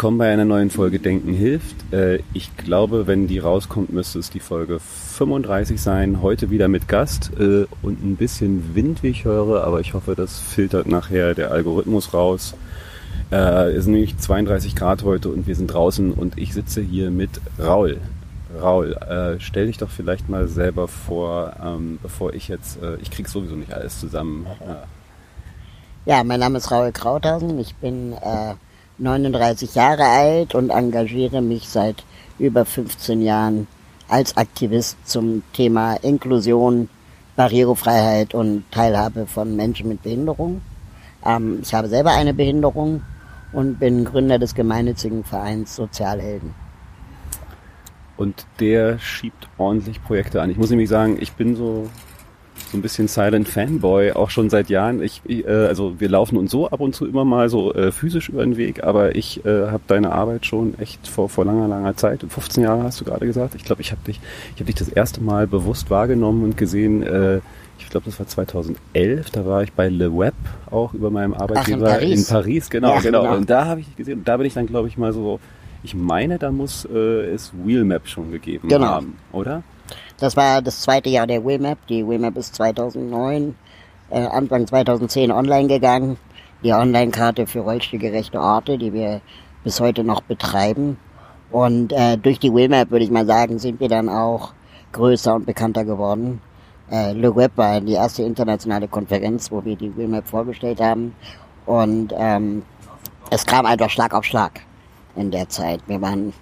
willkommen bei einer neuen Folge Denken hilft. Äh, ich glaube, wenn die rauskommt, müsste es die Folge 35 sein. Heute wieder mit Gast äh, und ein bisschen Wind, wie ich höre, aber ich hoffe, das filtert nachher der Algorithmus raus. Äh, es sind nämlich 32 Grad heute und wir sind draußen und ich sitze hier mit Raul. Raul, stell dich doch vielleicht mal selber vor, ähm, bevor ich jetzt, ich krieg sowieso nicht alles zusammen. Ja, mein Name ist Raul Krauthausen. Ich bin äh, 39 Jahre alt und engagiere mich seit über 15 Jahren als Aktivist zum Thema Inklusion, Barrierefreiheit und Teilhabe von Menschen mit Behinderung. Ähm, ich habe selber eine Behinderung und bin Gründer des gemeinnützigen Vereins Sozialhelden. Und der schiebt ordentlich Projekte an. Ich muss nämlich sagen, ich bin so so ein bisschen Silent Fanboy, auch schon seit Jahren. Ich, ich äh, also wir laufen uns so ab und zu immer mal so äh, physisch über den Weg, aber ich äh, habe deine Arbeit schon echt vor, vor langer, langer Zeit, 15 Jahre hast du gerade gesagt. Ich glaube, ich habe dich, ich habe dich das erste Mal bewusst wahrgenommen und gesehen. Äh, ich glaube, das war 2011. Da war ich bei Le Web auch über meinem Arbeitgeber Ach, in, Paris. in Paris, genau, ja, genau. genau. Und da habe ich dich gesehen. Und da bin ich dann, glaube ich, mal so. Ich meine, da muss äh, es Wheelmap schon gegeben genau. haben, oder? Das war das zweite Jahr der WMAP. Die WMAP ist 2009, äh, Anfang 2010 online gegangen. Die Online-Karte für rollstuhlgerechte Orte, die wir bis heute noch betreiben. Und äh, durch die WMAP, würde ich mal sagen, sind wir dann auch größer und bekannter geworden. Äh, Le Web war die erste internationale Konferenz, wo wir die WMAP vorgestellt haben. Und ähm, es kam einfach Schlag auf Schlag in der Zeit. Wir waren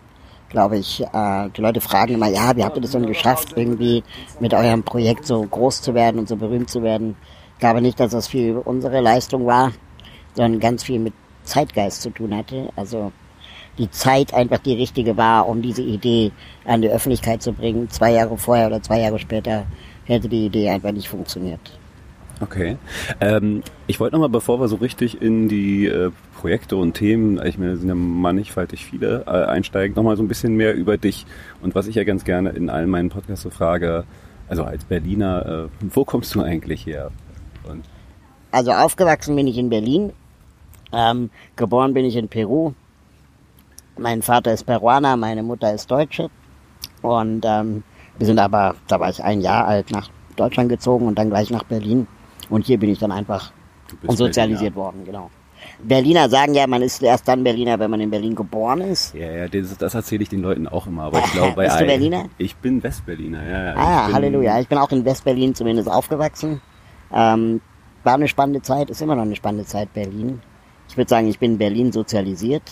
glaube ich, äh, die Leute fragen immer, ja, wie habt ihr das denn geschafft, irgendwie mit eurem Projekt so groß zu werden und so berühmt zu werden? Ich glaube nicht, dass das viel unsere Leistung war, sondern ganz viel mit Zeitgeist zu tun hatte. Also die Zeit einfach die richtige war, um diese Idee an die Öffentlichkeit zu bringen. Zwei Jahre vorher oder zwei Jahre später hätte die Idee einfach nicht funktioniert. Okay. Ähm, ich wollte nochmal, bevor wir so richtig in die äh, Projekte und Themen, ich meine, sind ja mannigfaltig viele, äh, einsteigen, nochmal so ein bisschen mehr über dich und was ich ja ganz gerne in allen meinen Podcasts so frage, also als Berliner, äh, wo kommst du eigentlich her? Und also aufgewachsen bin ich in Berlin, ähm, geboren bin ich in Peru. Mein Vater ist Peruaner, meine Mutter ist Deutsche und ähm, wir sind aber, da war ich ein Jahr alt, nach Deutschland gezogen und dann gleich nach Berlin. Und hier bin ich dann einfach und sozialisiert Berliner. worden, genau. Berliner sagen ja, man ist erst dann Berliner, wenn man in Berlin geboren ist. Ja, ja, das, das erzähle ich den Leuten auch immer. Aber ich glaube, bei Bist du Berliner? Ich bin Westberliner, ja. ja. Ah, bin, Halleluja. Ich bin auch in Westberlin zumindest aufgewachsen. Ähm, war eine spannende Zeit, ist immer noch eine spannende Zeit Berlin. Ich würde sagen, ich bin in Berlin sozialisiert.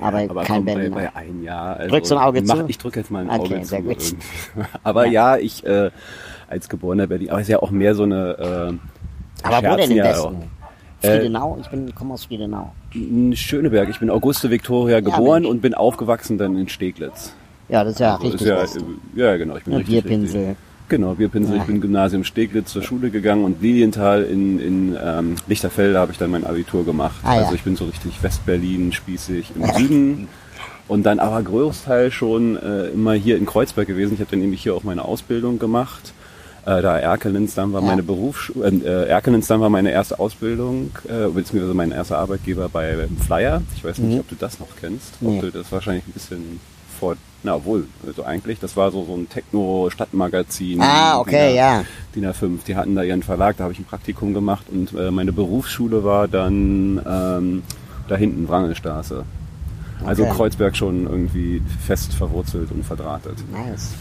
Aber, ja, aber kein Berliner. Bei, bei ein Jahr. Also, Drückst du ein Auge mach, zu? Ich drücke jetzt mal ein okay, Auge sehr zu. Gut. aber ja, ja ich äh, als geborener Berlin, aber es ist ja auch mehr so eine äh, Aber wo denn im Westen? Friedenau? Ich bin, komme aus Friedenau. Schöneberg. Ich bin Auguste Victoria geboren ja, und bin aufgewachsen dann in Steglitz. Ja, das ist ja also richtig. Ist ja, ja, genau. Ich bin und richtig, Bierpinsel. Richtig. Genau, Bierpinsel. Ja. Ich bin Gymnasium Steglitz zur Schule gegangen und Lilienthal in, in ähm, Lichterfelde habe ich dann mein Abitur gemacht. Ah, also ich bin so richtig Westberlin, spießig im Süden. Und dann aber Großteil schon äh, immer hier in Kreuzberg gewesen. Ich habe dann nämlich hier auch meine Ausbildung gemacht äh, da Erkelenz dann war ja. meine Berufsschule, äh, Erkelenz dann war meine erste Ausbildung, äh, beziehungsweise mein erster Arbeitgeber bei Flyer. Ich weiß nicht, mhm. ob du das noch kennst. Nee. Ob du das wahrscheinlich ein bisschen vor, na wohl, also eigentlich, das war so, so ein Techno-Stadtmagazin. Ah, okay, DIN, ja. DIN A5, die hatten da ihren Verlag, da habe ich ein Praktikum gemacht und äh, meine Berufsschule war dann ähm, da hinten, Wrangelstraße. Also okay. Kreuzberg schon irgendwie fest verwurzelt und verdrahtet. Nice.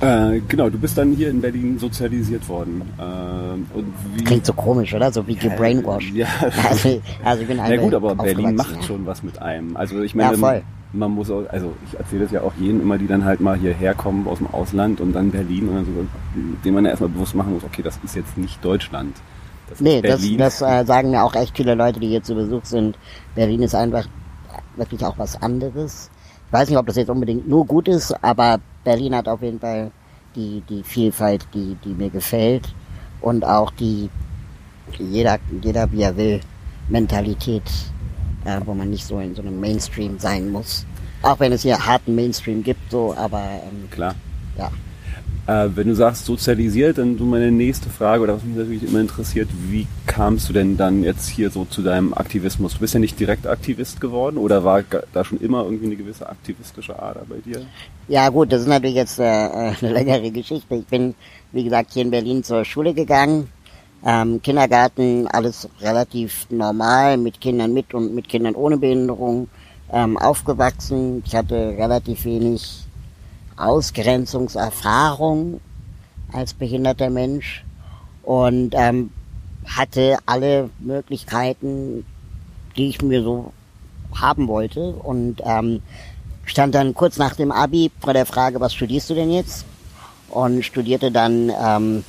Äh, genau, du bist dann hier in Berlin sozialisiert worden. Äh, Klingt so komisch, oder? So wie gebrainwashed. Ja, also, also ich bin Ja gut, aber Berlin macht ja. schon was mit einem. Also ich meine, ja, man muss auch, also ich erzähle das ja auch jedem immer, die dann halt mal hierher kommen aus dem Ausland und dann Berlin und dann so, dem man ja erstmal bewusst machen muss, okay, das ist jetzt nicht Deutschland. Das nee, das, das äh, sagen mir auch echt viele Leute, die hier zu Besuch sind. Berlin ist einfach wirklich auch was anderes. Ich weiß nicht, ob das jetzt unbedingt nur gut ist, aber Berlin hat auf jeden Fall die, die Vielfalt, die, die mir gefällt und auch die jeder, jeder wie er will Mentalität, äh, wo man nicht so in so einem Mainstream sein muss. Auch wenn es hier harten Mainstream gibt, so, aber ähm, klar. Ja. Äh, wenn du sagst sozialisiert, dann so meine nächste Frage oder was mich natürlich immer interessiert, wie kamst du denn dann jetzt hier so zu deinem Aktivismus? Du bist ja nicht direkt Aktivist geworden oder war da schon immer irgendwie eine gewisse aktivistische Ader bei dir? Ja gut, das ist natürlich jetzt äh, äh eine längere Geschichte. Ich bin, wie gesagt, hier in Berlin zur Schule gegangen. Ähm, Kindergarten, alles relativ normal, mit Kindern mit und mit Kindern ohne Behinderung ähm, aufgewachsen. Ich hatte relativ wenig Ausgrenzungserfahrung als behinderter Mensch und ähm, hatte alle Möglichkeiten, die ich mir so haben wollte und ähm, stand dann kurz nach dem Abi vor der Frage, was studierst du denn jetzt? Und studierte dann ähm,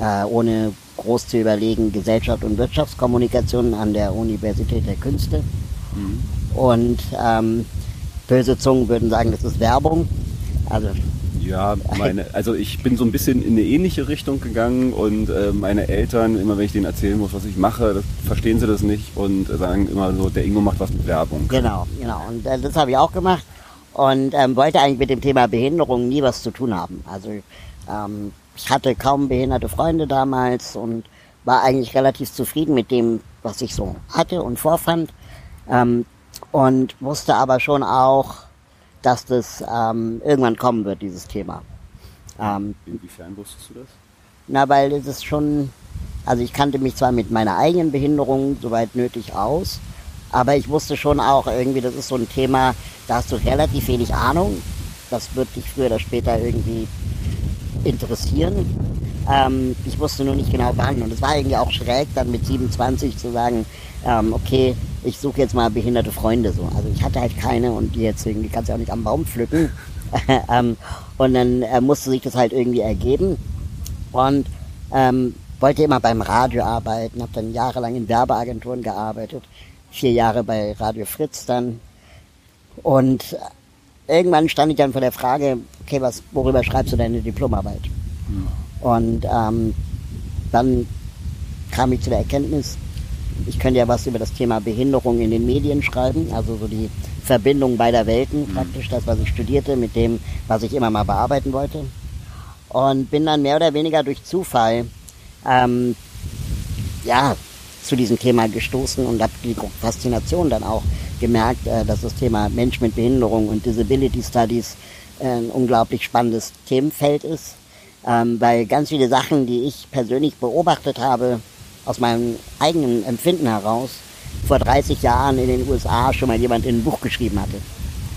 äh, ohne groß zu überlegen Gesellschaft und Wirtschaftskommunikation an der Universität der Künste. Mhm. Und ähm, böse Zungen würden sagen, das ist Werbung. Also ja, meine, also ich bin so ein bisschen in eine ähnliche Richtung gegangen und äh, meine Eltern, immer wenn ich denen erzählen muss, was ich mache, das, verstehen sie das nicht und sagen immer so, der Ingo macht was mit Werbung. Genau, genau. Und äh, das habe ich auch gemacht und ähm, wollte eigentlich mit dem Thema Behinderung nie was zu tun haben. Also ähm, ich hatte kaum behinderte Freunde damals und war eigentlich relativ zufrieden mit dem, was ich so hatte und vorfand. Ähm, und wusste aber schon auch, dass das ähm, irgendwann kommen wird, dieses Thema. Ähm, Inwiefern wusstest du das? Na, weil es ist schon, also ich kannte mich zwar mit meiner eigenen Behinderung soweit nötig aus, aber ich wusste schon auch irgendwie, das ist so ein Thema, da hast du relativ wenig Ahnung. Das wird dich früher oder später irgendwie interessieren. Ähm, ich wusste nur nicht genau wann. Und es war irgendwie auch schräg, dann mit 27 zu sagen, ähm, okay, ich suche jetzt mal behinderte Freunde so. Also ich hatte halt keine und die jetzt irgendwie kannst du auch nicht am Baum pflücken. ähm, und dann äh, musste sich das halt irgendwie ergeben. Und ähm, wollte immer beim Radio arbeiten, habe dann jahrelang in Werbeagenturen gearbeitet, vier Jahre bei Radio Fritz dann. Und irgendwann stand ich dann vor der Frage, okay, was, worüber schreibst du deine Diplomarbeit? Mhm. Und ähm, dann kam ich zu der Erkenntnis, ich könnte ja was über das Thema Behinderung in den Medien schreiben, also so die Verbindung beider Welten, mhm. praktisch das, was ich studierte, mit dem, was ich immer mal bearbeiten wollte. Und bin dann mehr oder weniger durch Zufall ähm, ja, zu diesem Thema gestoßen und habe die Faszination dann auch gemerkt, äh, dass das Thema Mensch mit Behinderung und Disability Studies äh, ein unglaublich spannendes Themenfeld ist, ähm, weil ganz viele Sachen, die ich persönlich beobachtet habe, aus meinem eigenen Empfinden heraus, vor 30 Jahren in den USA schon mal jemand in ein Buch geschrieben hatte.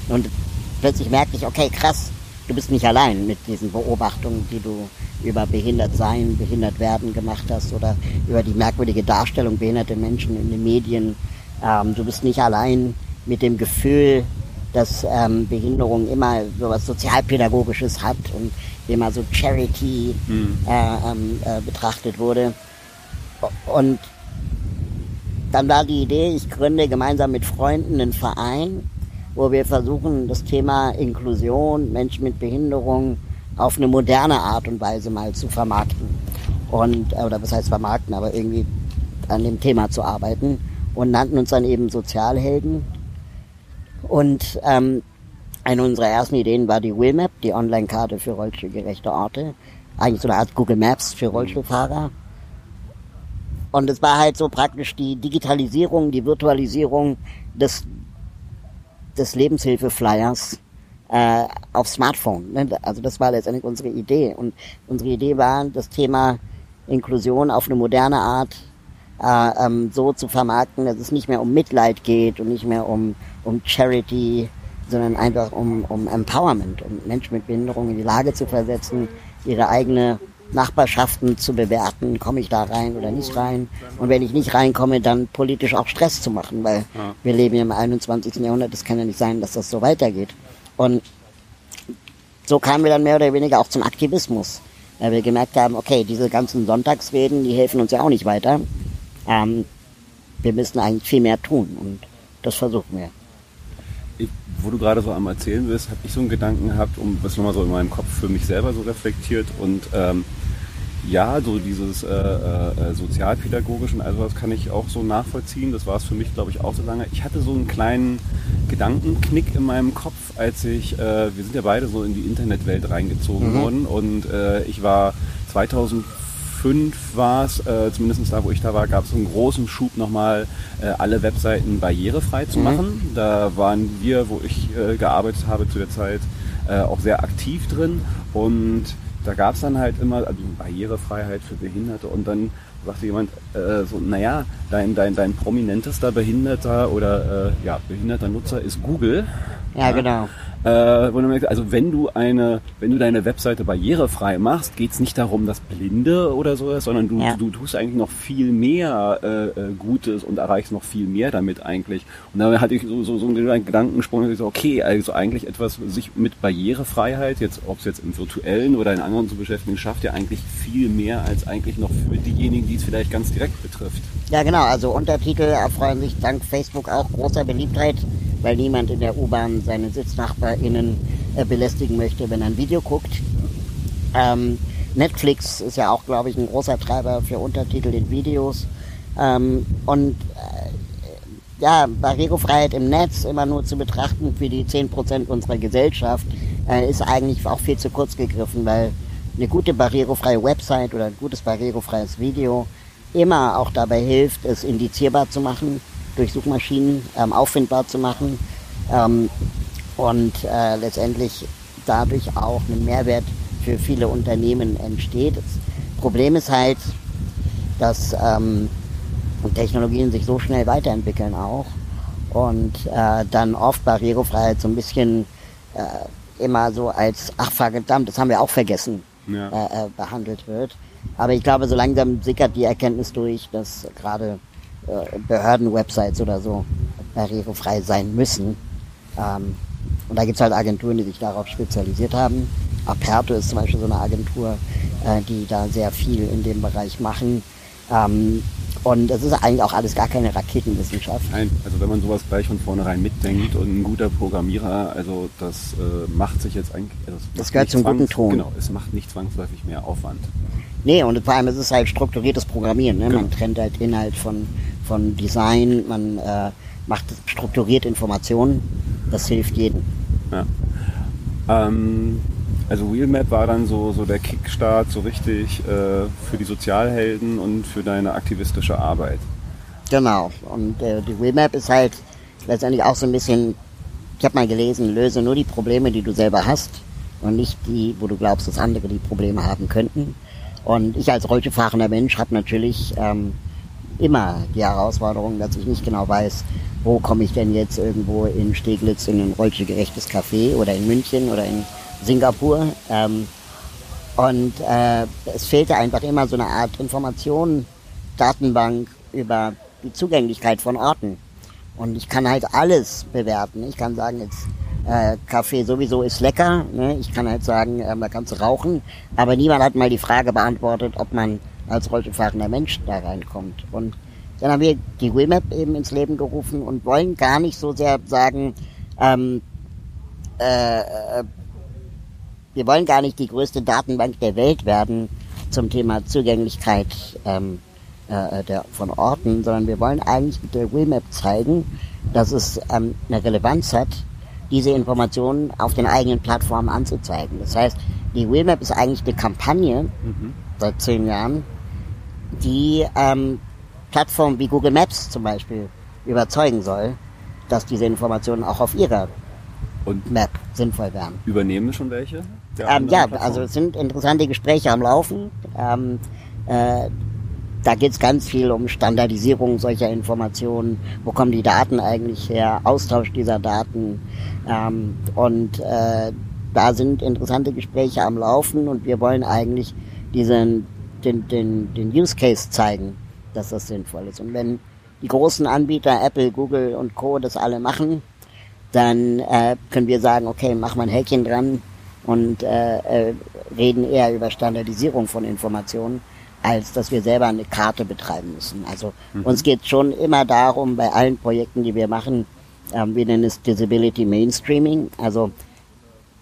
Und plötzlich merkte ich, okay, krass, du bist nicht allein mit diesen Beobachtungen, die du über behindert sein, behindert werden gemacht hast oder über die merkwürdige Darstellung behinderter Menschen in den Medien. Ähm, du bist nicht allein mit dem Gefühl, dass ähm, Behinderung immer so was Sozialpädagogisches hat und immer so Charity mhm. äh, ähm, äh, betrachtet wurde. Und dann war die Idee, ich gründe gemeinsam mit Freunden einen Verein, wo wir versuchen, das Thema Inklusion, Menschen mit Behinderung auf eine moderne Art und Weise mal zu vermarkten. Und, äh, oder was heißt vermarkten, aber irgendwie an dem Thema zu arbeiten. Und nannten uns dann eben Sozialhelden. Und ähm, eine unserer ersten Ideen war die Willmap, die Online-Karte für rollstuhlgerechte Orte. Eigentlich so eine Art Google Maps für Rollstuhlfahrer. Und es war halt so praktisch die Digitalisierung, die Virtualisierung des, des Lebenshilfe-Flyers äh, auf Smartphone. Ne? Also das war letztendlich unsere Idee. Und unsere Idee war, das Thema Inklusion auf eine moderne Art äh, ähm, so zu vermarkten, dass es nicht mehr um Mitleid geht und nicht mehr um, um Charity, sondern einfach um, um Empowerment, um Menschen mit Behinderung in die Lage zu versetzen, ihre eigene Nachbarschaften zu bewerten, komme ich da rein oder nicht rein. Und wenn ich nicht reinkomme, dann politisch auch Stress zu machen, weil ja. wir leben im 21. Jahrhundert, es kann ja nicht sein, dass das so weitergeht. Und so kamen wir dann mehr oder weniger auch zum Aktivismus, weil wir gemerkt haben, okay, diese ganzen Sonntagsreden, die helfen uns ja auch nicht weiter. Ähm, wir müssen eigentlich viel mehr tun und das versuchen wir wo du gerade so am Erzählen bist, habe ich so einen Gedanken gehabt, um das nochmal so in meinem Kopf für mich selber so reflektiert und ähm, ja, so dieses äh, äh, sozialpädagogisch und also das kann ich auch so nachvollziehen. Das war es für mich, glaube ich, auch so lange. Ich hatte so einen kleinen Gedankenknick in meinem Kopf, als ich, äh, wir sind ja beide so in die Internetwelt reingezogen mhm. worden und äh, ich war 2000 2005 war es, äh, zumindest da, wo ich da war, gab es einen großen Schub nochmal, äh, alle Webseiten barrierefrei zu mhm. machen. Da waren wir, wo ich äh, gearbeitet habe zu der Zeit, äh, auch sehr aktiv drin und da gab es dann halt immer also Barrierefreiheit für Behinderte und dann sagte jemand äh, so, naja, dein, dein, dein prominentester Behinderter oder äh, ja, behinderter Nutzer ist Google. Ja, ja. genau. Äh, also wenn du eine, wenn du deine Webseite barrierefrei machst, geht es nicht darum, dass Blinde oder so ist, sondern du, ja. du tust eigentlich noch viel mehr äh, äh, Gutes und erreichst noch viel mehr damit eigentlich. Und da hatte ich so, so, so einen Gedankensprung, dass ich so, okay, also eigentlich etwas sich mit Barrierefreiheit, jetzt ob es jetzt im virtuellen oder in anderen zu beschäftigen, schafft ja eigentlich viel mehr als eigentlich noch für diejenigen, die es vielleicht ganz direkt betrifft. Ja genau, also Untertitel erfreuen sich dank Facebook auch großer Beliebtheit weil niemand in der U-Bahn seine SitznachbarInnen äh, belästigen möchte, wenn er ein Video guckt. Ähm, Netflix ist ja auch, glaube ich, ein großer Treiber für Untertitel in Videos. Ähm, und äh, ja, Barrierefreiheit im Netz immer nur zu betrachten für die 10% unserer Gesellschaft äh, ist eigentlich auch viel zu kurz gegriffen, weil eine gute barrierefreie Website oder ein gutes barrierefreies Video immer auch dabei hilft, es indizierbar zu machen durch Suchmaschinen ähm, auffindbar zu machen ähm, und äh, letztendlich dadurch auch ein Mehrwert für viele Unternehmen entsteht. Das Problem ist halt, dass ähm, Technologien sich so schnell weiterentwickeln auch und äh, dann oft Barrierefreiheit so ein bisschen äh, immer so als, ach verdammt, das haben wir auch vergessen, ja. äh, äh behandelt wird. Aber ich glaube, so langsam sickert die Erkenntnis durch, dass gerade Behörden-Websites oder so barrierefrei sein müssen. Ähm, und da gibt es halt Agenturen, die sich darauf spezialisiert haben. Aperto ist zum Beispiel so eine Agentur, äh, die da sehr viel in dem Bereich machen. Ähm, und es ist eigentlich auch alles gar keine Raketenwissenschaft. Nein, also wenn man sowas gleich von vornherein mitdenkt und ein guter Programmierer, also das äh, macht sich jetzt eigentlich. Also das, das gehört zum guten Ton. Genau, es macht nicht zwangsläufig mehr Aufwand. Nee, und vor allem ist es halt strukturiertes Programmieren. Ne? Genau. Man trennt halt Inhalt von, von Design, man äh, macht strukturiert Informationen. Das hilft jedem. Ja. Ähm, also Wheelmap war dann so, so der Kickstart so richtig äh, für die Sozialhelden und für deine aktivistische Arbeit. Genau. Und äh, die Wheelmap ist halt letztendlich auch so ein bisschen, ich habe mal gelesen, löse nur die Probleme, die du selber hast und nicht die, wo du glaubst, dass andere die Probleme haben könnten. Und ich als Rollstuhlfahrender Mensch habe natürlich ähm, immer die Herausforderung, dass ich nicht genau weiß, wo komme ich denn jetzt irgendwo in Steglitz in ein rollstuhlgerechtes Café oder in München oder in Singapur. Ähm, und äh, es fehlte einfach immer so eine Art Information, Datenbank über die Zugänglichkeit von Orten. Und ich kann halt alles bewerten. Ich kann sagen, jetzt äh, Kaffee sowieso ist lecker. Ne? Ich kann halt sagen, äh, man kann es rauchen. Aber niemand hat mal die Frage beantwortet, ob man als rollstuhlfahrender Mensch da reinkommt. Und dann haben wir die Wimap eben ins Leben gerufen und wollen gar nicht so sehr sagen, ähm, äh, äh, wir wollen gar nicht die größte Datenbank der Welt werden zum Thema Zugänglichkeit ähm, äh, der, von Orten, sondern wir wollen eigentlich mit der Wimap zeigen, dass es ähm, eine Relevanz hat, diese Informationen auf den eigenen Plattformen anzuzeigen. Das heißt, die Wheelmap ist eigentlich eine Kampagne mhm. seit zehn Jahren, die ähm, Plattformen wie Google Maps zum Beispiel überzeugen soll, dass diese Informationen auch auf ihrer und Map sinnvoll wären. Übernehmen schon welche? Ähm, ja, also es sind interessante Gespräche am Laufen. Ähm, äh, da geht es ganz viel um Standardisierung solcher Informationen. Wo kommen die Daten eigentlich her? Austausch dieser Daten. Ähm, und äh, da sind interessante Gespräche am Laufen und wir wollen eigentlich diesen, den, den, den Use Case zeigen, dass das sinnvoll ist. Und wenn die großen Anbieter, Apple, Google und Co. das alle machen, dann äh, können wir sagen, okay, mach mal ein Häkchen dran und äh, äh, reden eher über Standardisierung von Informationen, als dass wir selber eine Karte betreiben müssen. Also mhm. uns geht schon immer darum, bei allen Projekten, die wir machen, ähm, wir nennen es Disability Mainstreaming, also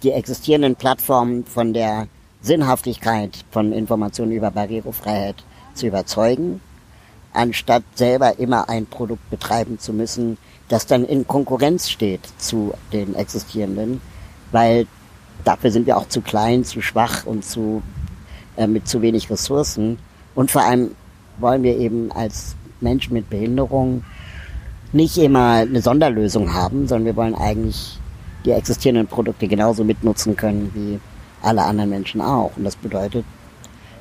die existierenden Plattformen von der Sinnhaftigkeit von Informationen über Barrierefreiheit zu überzeugen, anstatt selber immer ein Produkt betreiben zu müssen, das dann in Konkurrenz steht zu den existierenden, weil dafür sind wir auch zu klein, zu schwach und zu, äh, mit zu wenig Ressourcen. Und vor allem wollen wir eben als Mensch mit Behinderung nicht immer eine Sonderlösung haben, sondern wir wollen eigentlich die existierenden Produkte genauso mitnutzen können wie alle anderen Menschen auch. Und das bedeutet,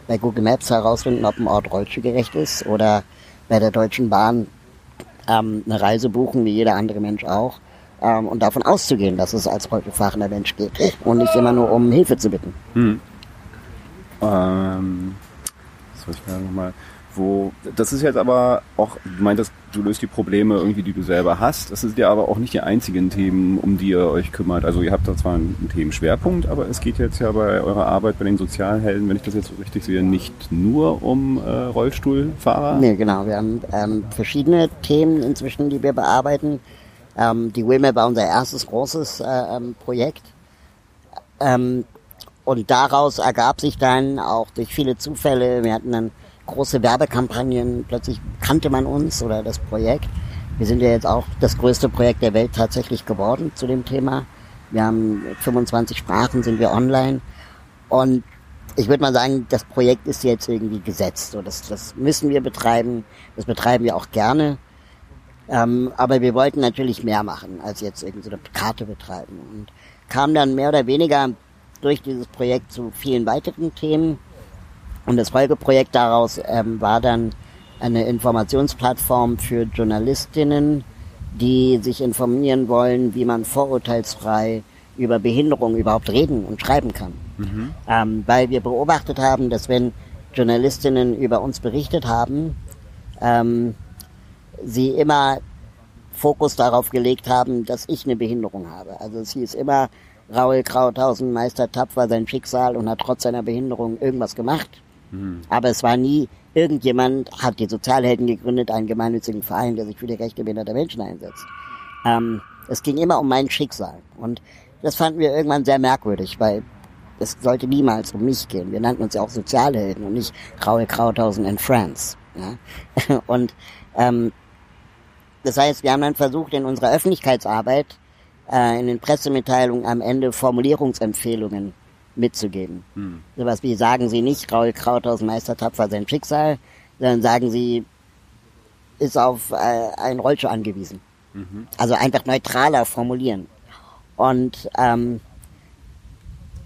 bei Google Maps herausfinden, ob ein Ort rollstuhlgerecht ist oder bei der Deutschen Bahn ähm, eine Reise buchen, wie jeder andere Mensch auch. Ähm, und davon auszugehen, dass es als rollstuhlfahrender Mensch geht und nicht immer nur um Hilfe zu bitten. Hm. Ähm, was soll ich da nochmal wo, das ist jetzt aber auch, du meintest, du löst die Probleme irgendwie, die du selber hast. Das sind ja aber auch nicht die einzigen Themen, um die ihr euch kümmert. Also ihr habt da zwar einen Themenschwerpunkt, aber es geht jetzt ja bei eurer Arbeit bei den Sozialhelden, wenn ich das jetzt so richtig sehe, nicht nur um äh, Rollstuhlfahrer. Nee, genau. Wir haben ähm, verschiedene Themen inzwischen, die wir bearbeiten. Ähm, die WIMAP war unser erstes großes äh, ähm, Projekt. Ähm, und daraus ergab sich dann auch durch viele Zufälle, wir hatten dann große Werbekampagnen, plötzlich kannte man uns oder das Projekt. Wir sind ja jetzt auch das größte Projekt der Welt tatsächlich geworden zu dem Thema. Wir haben 25 Sprachen, sind wir online. Und ich würde mal sagen, das Projekt ist jetzt irgendwie gesetzt. So, das, das müssen wir betreiben. Das betreiben wir auch gerne. Ähm, aber wir wollten natürlich mehr machen, als jetzt irgendwie so eine Karte betreiben. Und kamen dann mehr oder weniger durch dieses Projekt zu vielen weiteren Themen. Und das Folgeprojekt daraus ähm, war dann eine Informationsplattform für Journalistinnen, die sich informieren wollen, wie man vorurteilsfrei über Behinderung überhaupt reden und schreiben kann. Mhm. Ähm, weil wir beobachtet haben, dass wenn Journalistinnen über uns berichtet haben, ähm, sie immer Fokus darauf gelegt haben, dass ich eine Behinderung habe. Also es hieß immer, Raul Krauthausen meistert tapfer sein Schicksal und hat trotz seiner Behinderung irgendwas gemacht. Mhm. Aber es war nie, irgendjemand hat die Sozialhelden gegründet, einen gemeinnützigen Verein, der sich für die Rechte behinderter Menschen einsetzt. Ähm, es ging immer um mein Schicksal. Und das fanden wir irgendwann sehr merkwürdig, weil es sollte niemals um mich gehen. Wir nannten uns ja auch Sozialhelden und nicht Graue Krauthausen in France. Ja? Und ähm, das heißt, wir haben dann versucht, in unserer Öffentlichkeitsarbeit, äh, in den Pressemitteilungen am Ende Formulierungsempfehlungen mitzugeben. Hm. Sowas wie sagen Sie nicht, Raul Krauthaus Meister tapfer sein Schicksal, sondern sagen Sie, ist auf äh, einen Rollstuhl angewiesen. Mhm. Also einfach neutraler formulieren. Und ähm,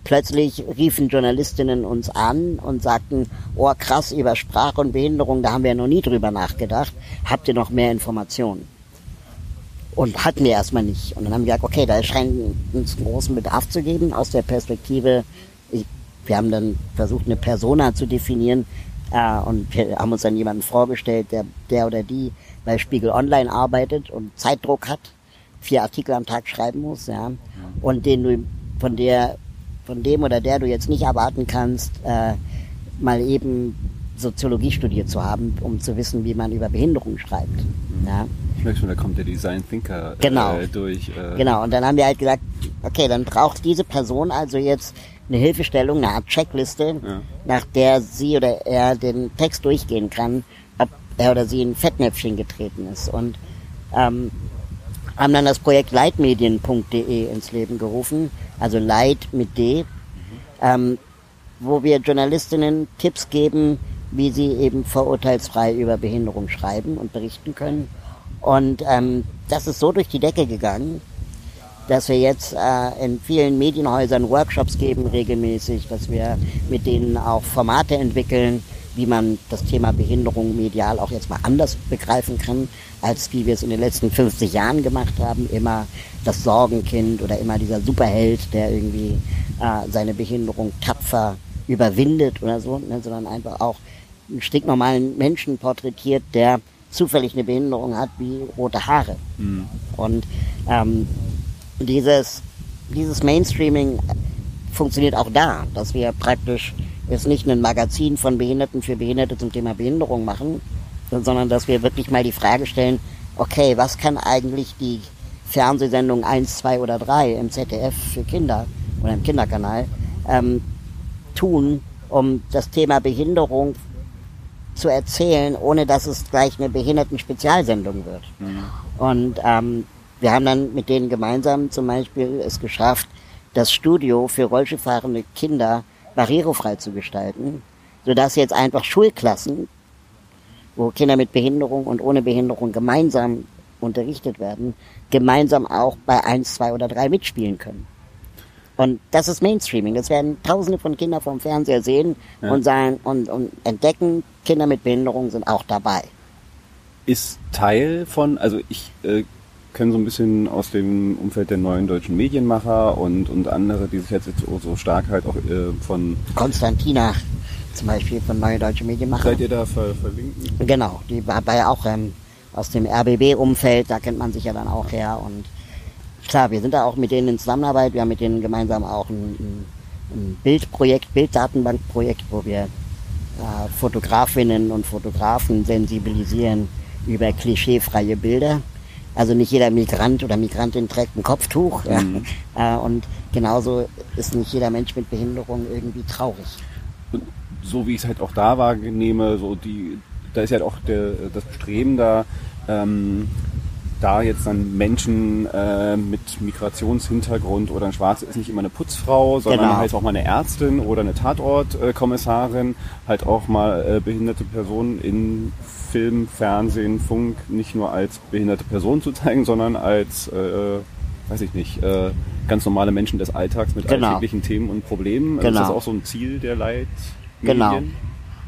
plötzlich riefen Journalistinnen uns an und sagten, oh krass, über Sprache und Behinderung, da haben wir noch nie drüber nachgedacht. Habt ihr noch mehr Informationen? Und hatten wir erstmal nicht. Und dann haben wir gesagt, okay, da scheint uns einen großen Bedarf zu geben aus der Perspektive, ich, wir haben dann versucht, eine Persona zu definieren äh, und wir haben uns dann jemanden vorgestellt, der, der oder die bei Spiegel Online arbeitet und Zeitdruck hat, vier Artikel am Tag schreiben muss, ja, und den du von der, von dem oder der du jetzt nicht erwarten kannst, äh, mal eben Soziologie studiert zu haben, um zu wissen, wie man über Behinderung schreibt. Ja. Ich merke schon, da kommt ja Design Thinker genau. äh, durch. Äh. Genau, und dann haben wir halt gesagt, okay, dann braucht diese Person also jetzt eine Hilfestellung, eine Art Checkliste, ja. nach der sie oder er den Text durchgehen kann, ob er oder sie in Fettnäpfchen getreten ist. Und ähm, haben dann das Projekt leitmedien.de ins Leben gerufen, also Leit mit D, mhm. ähm, wo wir Journalistinnen Tipps geben, wie sie eben vorurteilsfrei über Behinderung schreiben und berichten können. Und ähm, das ist so durch die Decke gegangen, dass wir jetzt äh, in vielen Medienhäusern Workshops geben regelmäßig, dass wir mit denen auch Formate entwickeln, wie man das Thema Behinderung medial auch jetzt mal anders begreifen kann, als wie wir es in den letzten 50 Jahren gemacht haben. Immer das Sorgenkind oder immer dieser Superheld, der irgendwie äh, seine Behinderung tapfer überwindet oder so, ne, sondern einfach auch stinknormalen Menschen porträtiert, der zufällig eine Behinderung hat wie rote Haare. Mhm. Und ähm, dieses, dieses Mainstreaming funktioniert auch da, dass wir praktisch jetzt nicht ein Magazin von Behinderten für Behinderte zum Thema Behinderung machen, sondern dass wir wirklich mal die Frage stellen, okay, was kann eigentlich die Fernsehsendung 1, 2 oder 3 im ZDF für Kinder oder im Kinderkanal ähm, tun, um das Thema Behinderung zu erzählen, ohne dass es gleich eine Behinderten-Spezialsendung wird. Mhm. Und ähm, wir haben dann mit denen gemeinsam zum Beispiel es geschafft, das Studio für Rollstuhlfahrende Kinder barrierefrei zu gestalten, sodass jetzt einfach Schulklassen, wo Kinder mit Behinderung und ohne Behinderung gemeinsam unterrichtet werden, gemeinsam auch bei eins, zwei oder drei mitspielen können. Und das ist Mainstreaming. Das werden Tausende von Kindern vom Fernseher sehen ja. und sagen und, und entdecken, Kinder mit Behinderung sind auch dabei. Ist Teil von, also ich äh, kenne so ein bisschen aus dem Umfeld der neuen deutschen Medienmacher und, und andere, die sich jetzt so, stark halt auch äh, von Konstantina zum Beispiel von neue deutsche Medienmacher. Seid ihr da ver verlinken? Genau, die war bei auch ähm, aus dem RBB-Umfeld, da kennt man sich ja dann auch her und klar, wir sind da auch mit denen in Zusammenarbeit. Wir haben mit denen gemeinsam auch ein, ein, Bildprojekt, Bilddatenbankprojekt, wo wir äh, Fotografinnen und Fotografen sensibilisieren über klischeefreie Bilder. Also nicht jeder Migrant oder Migrantin trägt ein Kopftuch. Mhm. Ja. Äh, und genauso ist nicht jeder Mensch mit Behinderung irgendwie traurig. Und so wie ich es halt auch da wahrnehme, so die, da ist ja halt auch der, das Bestreben da, ähm, da jetzt dann Menschen äh, mit Migrationshintergrund oder ein Schwarze ist nicht immer eine Putzfrau, sondern genau. halt auch mal eine Ärztin oder eine Tatortkommissarin, halt auch mal äh, behinderte Personen in Film, Fernsehen, Funk nicht nur als behinderte Person zu zeigen, sondern als, äh, weiß ich nicht, äh, ganz normale Menschen des Alltags mit genau. alltäglichen Themen und Problemen. Also genau. Ist das auch so ein Ziel der Leitmedien? Genau.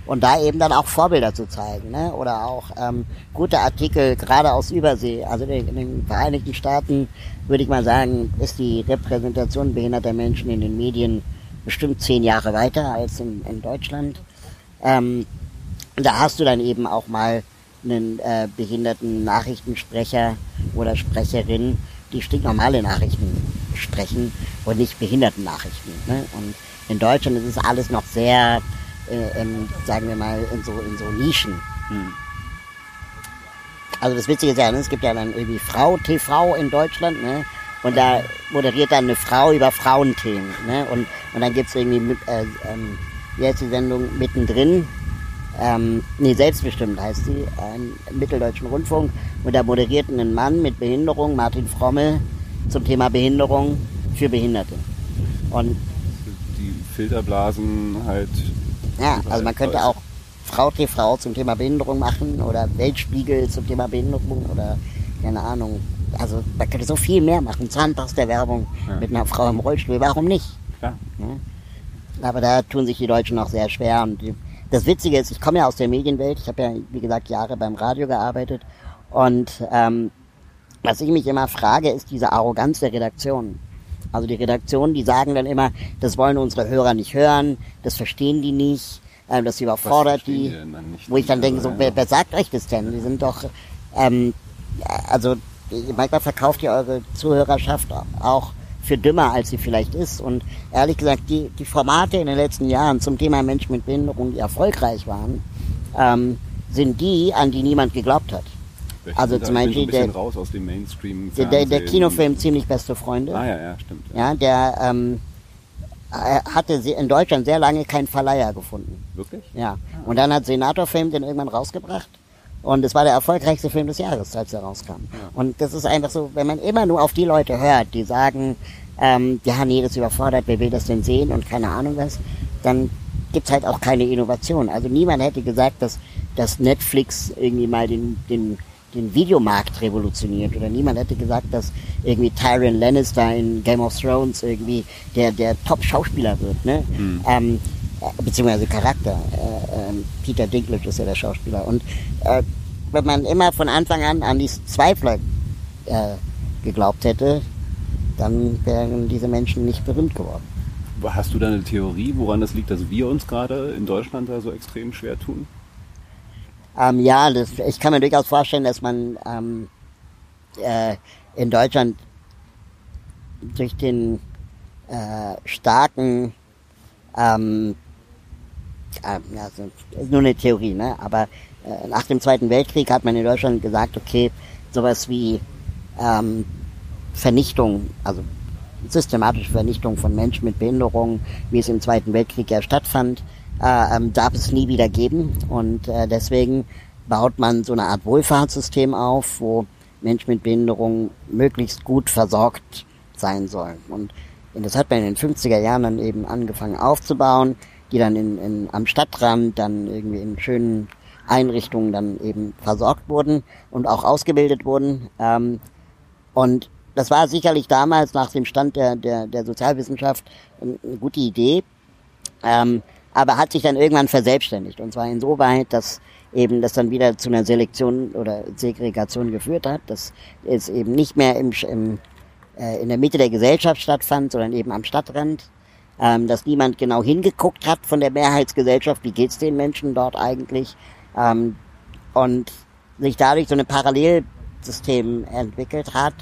Und da eben dann auch Vorbilder zu zeigen, ne? oder auch ähm, gute Artikel, gerade aus Übersee. Also in den Vereinigten Staaten, würde ich mal sagen, ist die Repräsentation behinderter Menschen in den Medien bestimmt zehn Jahre weiter als in, in Deutschland. Ähm, da hast du dann eben auch mal einen äh, behinderten Nachrichtensprecher oder Sprecherin, die stinknormale Nachrichten sprechen und nicht behinderten Nachrichten. Ne? Und in Deutschland ist es alles noch sehr äh, ähm, sagen wir mal, in so, in so Nischen. Hm. Also das Witzige ist ja, ne, es gibt ja dann irgendwie Frau TV in Deutschland, ne? Und da moderiert dann eine Frau über Frauenthemen, ne? Und, und dann gibt's irgendwie, mit, äh, ähm, wie heißt die Sendung, mittendrin, ähm, nee, selbstbestimmt heißt sie, im Mitteldeutschen Rundfunk. Und da moderiert ein Mann mit Behinderung, Martin Frommel, zum Thema Behinderung für Behinderte. Und die Filterblasen halt ja, also man könnte auch Frau TV zum Thema Behinderung machen oder Weltspiegel zum Thema Behinderung oder keine Ahnung. Also man könnte so viel mehr machen. Zahnpasta-Werbung ja. mit einer Frau im Rollstuhl, warum nicht? Ja. ja. Aber da tun sich die Deutschen noch sehr schwer. Und das Witzige ist, ich komme ja aus der Medienwelt. Ich habe ja, wie gesagt, Jahre beim Radio gearbeitet. Und ähm, was ich mich immer frage, ist diese Arroganz der Redaktion. Also die Redaktionen, die sagen dann immer, das wollen unsere Hörer nicht hören, das verstehen die nicht, äh, das überfordert die. die wo ich dann denke, so, wer, wer, sagt euch das denn? Die sind doch, ähm, also manchmal verkauft ihr eure Zuhörerschaft auch für dümmer, als sie vielleicht ist. Und ehrlich gesagt, die, die Formate in den letzten Jahren zum Thema Menschen mit Behinderung, die erfolgreich waren, ähm, sind die, an die niemand geglaubt hat. Also zum Beispiel der, raus aus dem Mainstream der, der, Kinofilm Ziemlich beste Freunde. Ah ja, ja, stimmt. Ja, ja der ähm, hatte in Deutschland sehr lange keinen Verleiher gefunden. Wirklich? Ja. Ah. Und dann hat Senator Film den irgendwann rausgebracht. Und es war der erfolgreichste Film des Jahres, als er rauskam. Ja. Und das ist einfach so, wenn man immer nur auf die Leute hört, die sagen, ähm, ja, nee, das ist überfordert, wer will das denn sehen und keine Ahnung was, dann gibt's halt auch keine Innovation. Also niemand hätte gesagt, dass, dass Netflix irgendwie mal den, den den Videomarkt revolutioniert. Oder niemand hätte gesagt, dass irgendwie Tyrion Lannister in Game of Thrones irgendwie der, der Top-Schauspieler wird, ne? Mhm. Ähm, äh, beziehungsweise Charakter. Äh, äh, Peter Dinklage ist ja der Schauspieler. Und äh, wenn man immer von Anfang an an die Zweifler äh, geglaubt hätte, dann wären diese Menschen nicht berühmt geworden. Hast du da eine Theorie, woran das liegt, dass wir uns gerade in Deutschland da so extrem schwer tun? Ähm, ja, das, ich kann mir durchaus vorstellen, dass man ähm, äh, in Deutschland durch den äh, starken, ähm, äh, ja, ist nur eine Theorie, ne? aber äh, nach dem Zweiten Weltkrieg hat man in Deutschland gesagt, okay, sowas wie ähm, Vernichtung, also systematische Vernichtung von Menschen mit Behinderungen, wie es im Zweiten Weltkrieg ja stattfand, äh, ähm, darf es nie wieder geben. Und äh, deswegen baut man so eine Art Wohlfahrtssystem auf, wo Menschen mit Behinderungen möglichst gut versorgt sein sollen. Und das hat man in den 50er Jahren dann eben angefangen aufzubauen, die dann in, in, am Stadtrand dann irgendwie in schönen Einrichtungen dann eben versorgt wurden und auch ausgebildet wurden. Ähm, und das war sicherlich damals nach dem Stand der, der, der Sozialwissenschaft eine gute Idee, ähm, aber hat sich dann irgendwann verselbstständigt. Und zwar insoweit, dass eben das dann wieder zu einer Selektion oder Segregation geführt hat, dass es eben nicht mehr im, im, äh, in der Mitte der Gesellschaft stattfand, sondern eben am Stadtrand, ähm, dass niemand genau hingeguckt hat von der Mehrheitsgesellschaft, wie geht's den Menschen dort eigentlich, ähm, und sich dadurch so ein Parallelsystem entwickelt hat,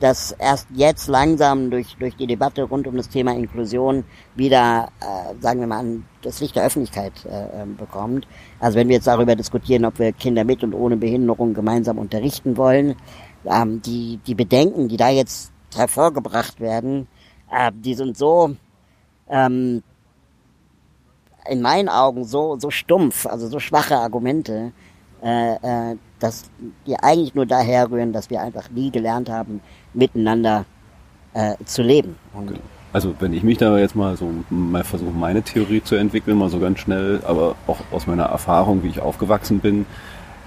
das erst jetzt langsam durch, durch die Debatte rund um das Thema Inklusion wieder, äh, sagen wir mal, an das Licht der Öffentlichkeit äh, ähm, bekommt. Also wenn wir jetzt darüber diskutieren, ob wir Kinder mit und ohne Behinderung gemeinsam unterrichten wollen, ähm, die, die Bedenken, die da jetzt hervorgebracht werden, äh, die sind so, ähm, in meinen Augen so, so stumpf, also so schwache Argumente, äh, äh, dass die eigentlich nur daher rühren, dass wir einfach nie gelernt haben, miteinander äh, zu leben. Und also wenn ich mich da jetzt mal so mal versuche, meine Theorie zu entwickeln, mal so ganz schnell, aber auch aus meiner Erfahrung, wie ich aufgewachsen bin,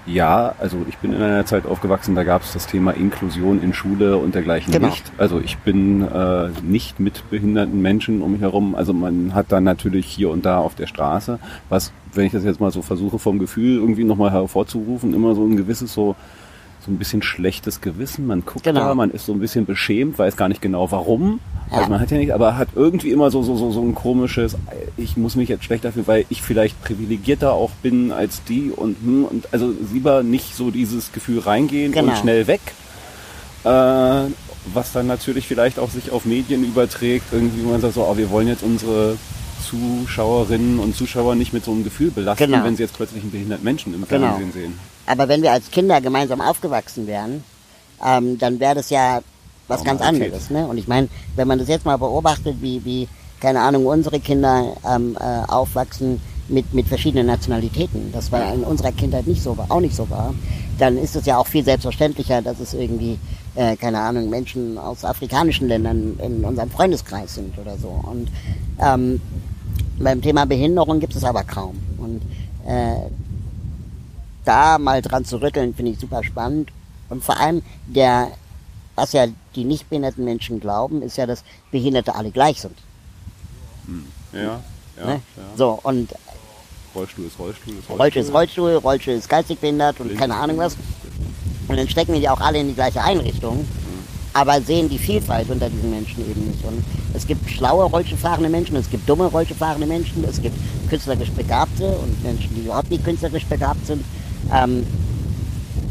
ja, also ich bin in einer Zeit aufgewachsen, da gab es das Thema Inklusion in Schule und dergleichen genau. nicht. Also ich bin äh, nicht mit behinderten Menschen um mich herum. Also man hat dann natürlich hier und da auf der Straße, was, wenn ich das jetzt mal so versuche vom Gefühl irgendwie nochmal hervorzurufen, immer so ein gewisses so so ein bisschen schlechtes Gewissen. Man guckt genau. da, man ist so ein bisschen beschämt, weiß gar nicht genau warum. Ja. Also man hat ja nicht, aber hat irgendwie immer so, so, so, so ein komisches, ich muss mich jetzt schlecht dafür, weil ich vielleicht privilegierter auch bin als die und, hm, und also lieber nicht so dieses Gefühl reingehen genau. und schnell weg. Äh, was dann natürlich vielleicht auch sich auf Medien überträgt, irgendwie man sagt so, oh, wir wollen jetzt unsere Zuschauerinnen und Zuschauer nicht mit so einem Gefühl belasten, genau. wenn sie jetzt plötzlich einen behinderten Menschen im genau. Fernsehen sehen. Aber wenn wir als Kinder gemeinsam aufgewachsen wären, ähm, dann wäre das ja was ganz anderes. Ne? Und ich meine, wenn man das jetzt mal beobachtet, wie, wie keine Ahnung, unsere Kinder ähm, äh, aufwachsen mit, mit verschiedenen Nationalitäten, das war in unserer Kindheit nicht so, auch nicht so war, dann ist es ja auch viel selbstverständlicher, dass es irgendwie, äh, keine Ahnung, Menschen aus afrikanischen Ländern in unserem Freundeskreis sind oder so. Und ähm, beim Thema Behinderung gibt es aber kaum. Und äh, da mal dran zu rütteln, finde ich super spannend. Und vor allem der, was ja die nicht behinderten Menschen glauben, ist ja, dass Behinderte alle gleich sind. Hm. Ja, ja, ne? ja. So, und Rollstuhl ist Rollstuhl ist Rollstuhl. Rollstuhl ist Rollstuhl, Rollstuhl ist geistig behindert und Blind. keine Ahnung was. Und dann stecken wir die auch alle in die gleiche Einrichtung, hm. aber sehen die Vielfalt unter diesen Menschen eben nicht. Und es gibt schlaue Rollstuhlfahrende Menschen, es gibt dumme Rollstuhlfahrende Menschen, es gibt künstlerisch Begabte und Menschen, die überhaupt nicht künstlerisch begabt sind. Ähm,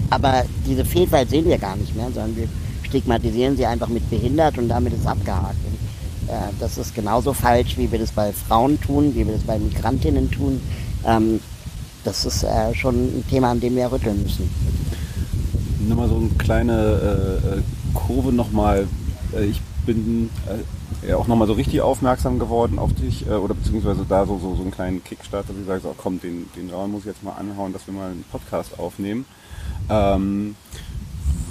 aber diese Vielfalt sehen wir gar nicht mehr, sondern wir stigmatisieren sie einfach mit behindert und damit ist abgehakt. Und, äh, das ist genauso falsch, wie wir das bei Frauen tun, wie wir das bei Migrantinnen tun. Ähm, das ist äh, schon ein Thema, an dem wir rütteln müssen. Nur mal so eine kleine äh, äh Kurve nochmal. Äh, ich bin äh, auch nochmal so richtig aufmerksam geworden auf dich äh, oder beziehungsweise da so, so, so einen kleinen Kickstarter, dass ich sage, so, komm, den, den Raum muss ich jetzt mal anhauen, dass wir mal einen Podcast aufnehmen. Ähm,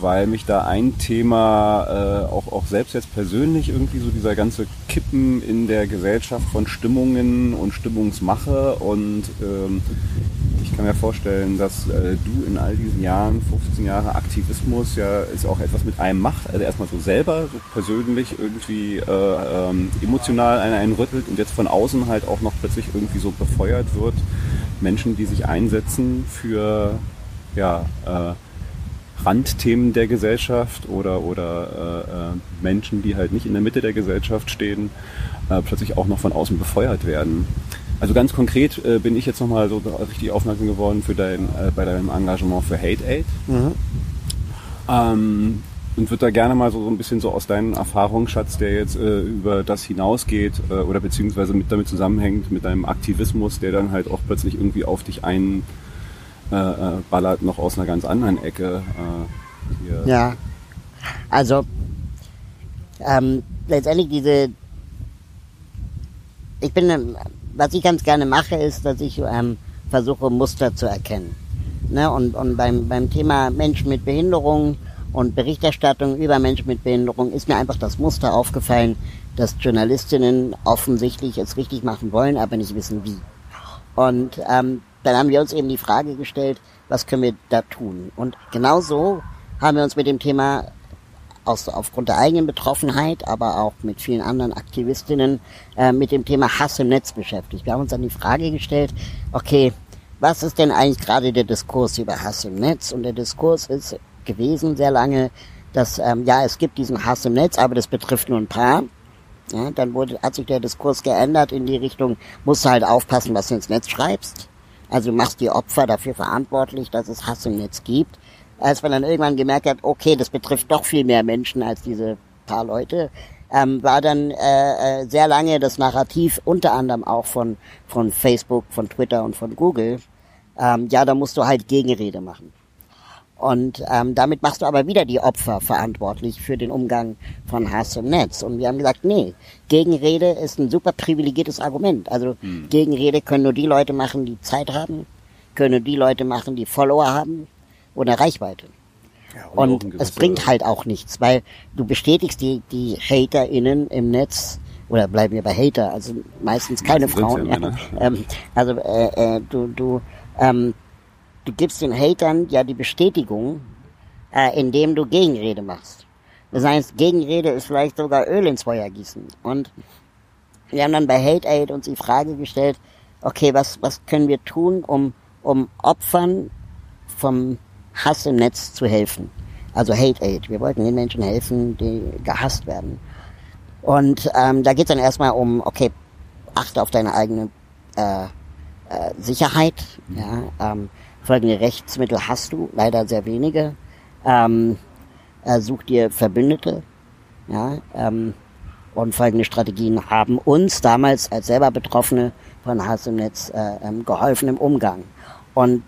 weil mich da ein Thema äh, auch, auch selbst jetzt persönlich irgendwie so dieser ganze Kippen in der Gesellschaft von Stimmungen und Stimmungsmache und ähm, ich kann mir vorstellen, dass äh, du in all diesen Jahren, 15 Jahre Aktivismus, ja ist auch etwas mit einem macht. Also erstmal so selber, so persönlich irgendwie äh, ähm, emotional einen, einen rüttelt und jetzt von außen halt auch noch plötzlich irgendwie so befeuert wird. Menschen, die sich einsetzen für ja, äh, Randthemen der Gesellschaft oder, oder äh, äh, Menschen, die halt nicht in der Mitte der Gesellschaft stehen. äh, plötzlich auch noch von außen befeuert werden. Also ganz konkret äh, bin ich jetzt nochmal so richtig aufmerksam geworden für dein, äh, bei deinem Engagement für Hate Aid. Mhm. Ähm, und würde da gerne mal so, so ein bisschen so aus deinem Erfahrungsschatz, der jetzt äh, über das hinausgeht äh, oder beziehungsweise mit damit zusammenhängt, mit deinem Aktivismus, der dann halt auch plötzlich irgendwie auf dich ein äh, äh noch aus einer ganz anderen Ecke. Äh, ja, also ähm, letztendlich diese, ich bin, was ich ganz gerne mache, ist, dass ich ähm, versuche Muster zu erkennen. Ne? Und, und beim, beim Thema Menschen mit Behinderung und Berichterstattung über Menschen mit Behinderung ist mir einfach das Muster aufgefallen, dass Journalistinnen offensichtlich es richtig machen wollen, aber nicht wissen wie. Und ähm, dann haben wir uns eben die Frage gestellt, was können wir da tun? Und genauso haben wir uns mit dem Thema aus, aufgrund der eigenen Betroffenheit, aber auch mit vielen anderen Aktivistinnen äh, mit dem Thema Hass im Netz beschäftigt. Wir haben uns dann die Frage gestellt, okay, was ist denn eigentlich gerade der Diskurs über Hass im Netz? Und der Diskurs ist gewesen sehr lange, dass ähm, ja, es gibt diesen Hass im Netz, aber das betrifft nur ein paar. Ja, dann wurde, hat sich der Diskurs geändert in die Richtung, musst du halt aufpassen, was du ins Netz schreibst. Also machst die Opfer dafür verantwortlich, dass es Hass im Netz gibt. Als man dann irgendwann gemerkt hat, okay, das betrifft doch viel mehr Menschen als diese paar Leute, ähm, war dann äh, äh, sehr lange das Narrativ unter anderem auch von, von Facebook, von Twitter und von Google. Ähm, ja, da musst du halt Gegenrede machen. Und ähm, damit machst du aber wieder die Opfer verantwortlich für den Umgang von Hass im Netz. Und wir haben gesagt, nee, Gegenrede ist ein super privilegiertes Argument. Also hm. Gegenrede können nur die Leute machen, die Zeit haben, können nur die Leute machen, die Follower haben oder Reichweite. Ja, und, und es bringt halt auch nichts, weil du bestätigst die, die HaterInnen im Netz, oder bleiben wir bei Hater, also meistens keine Frauen. Ja, ähm, also äh, äh, du, du ähm, du gibst den Hatern ja die Bestätigung, äh, indem du Gegenrede machst. Das heißt, Gegenrede ist vielleicht sogar Öl ins Feuer gießen. Und wir haben dann bei Hate Aid uns die Frage gestellt, okay, was, was können wir tun, um, um Opfern vom Hass im Netz zu helfen? Also Hate Aid. Wir wollten den Menschen helfen, die gehasst werden. Und ähm, da geht es dann erstmal um, okay, achte auf deine eigene äh, äh, Sicherheit. Ja, ähm, Folgende Rechtsmittel hast du, leider sehr wenige. Ähm, äh, such dir Verbündete. Ja, ähm, und folgende Strategien haben uns damals als selber Betroffene von Hass im Netz äh, ähm, geholfen im Umgang. Und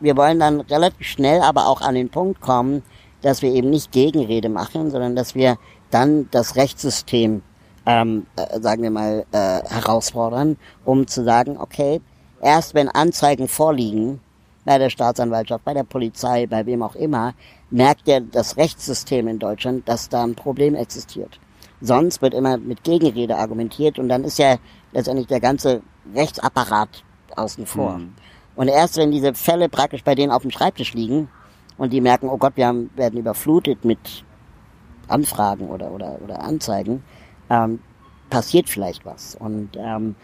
wir wollen dann relativ schnell aber auch an den Punkt kommen, dass wir eben nicht Gegenrede machen, sondern dass wir dann das Rechtssystem, ähm, äh, sagen wir mal, äh, herausfordern, um zu sagen, okay, erst wenn Anzeigen vorliegen, bei der Staatsanwaltschaft, bei der Polizei, bei wem auch immer, merkt ja das Rechtssystem in Deutschland, dass da ein Problem existiert. Sonst wird immer mit Gegenrede argumentiert und dann ist ja letztendlich der ganze Rechtsapparat außen vor. Mhm. Und erst wenn diese Fälle praktisch bei denen auf dem Schreibtisch liegen und die merken, oh Gott, wir haben, werden überflutet mit Anfragen oder, oder, oder Anzeigen, ähm, passiert vielleicht was. Und ähm,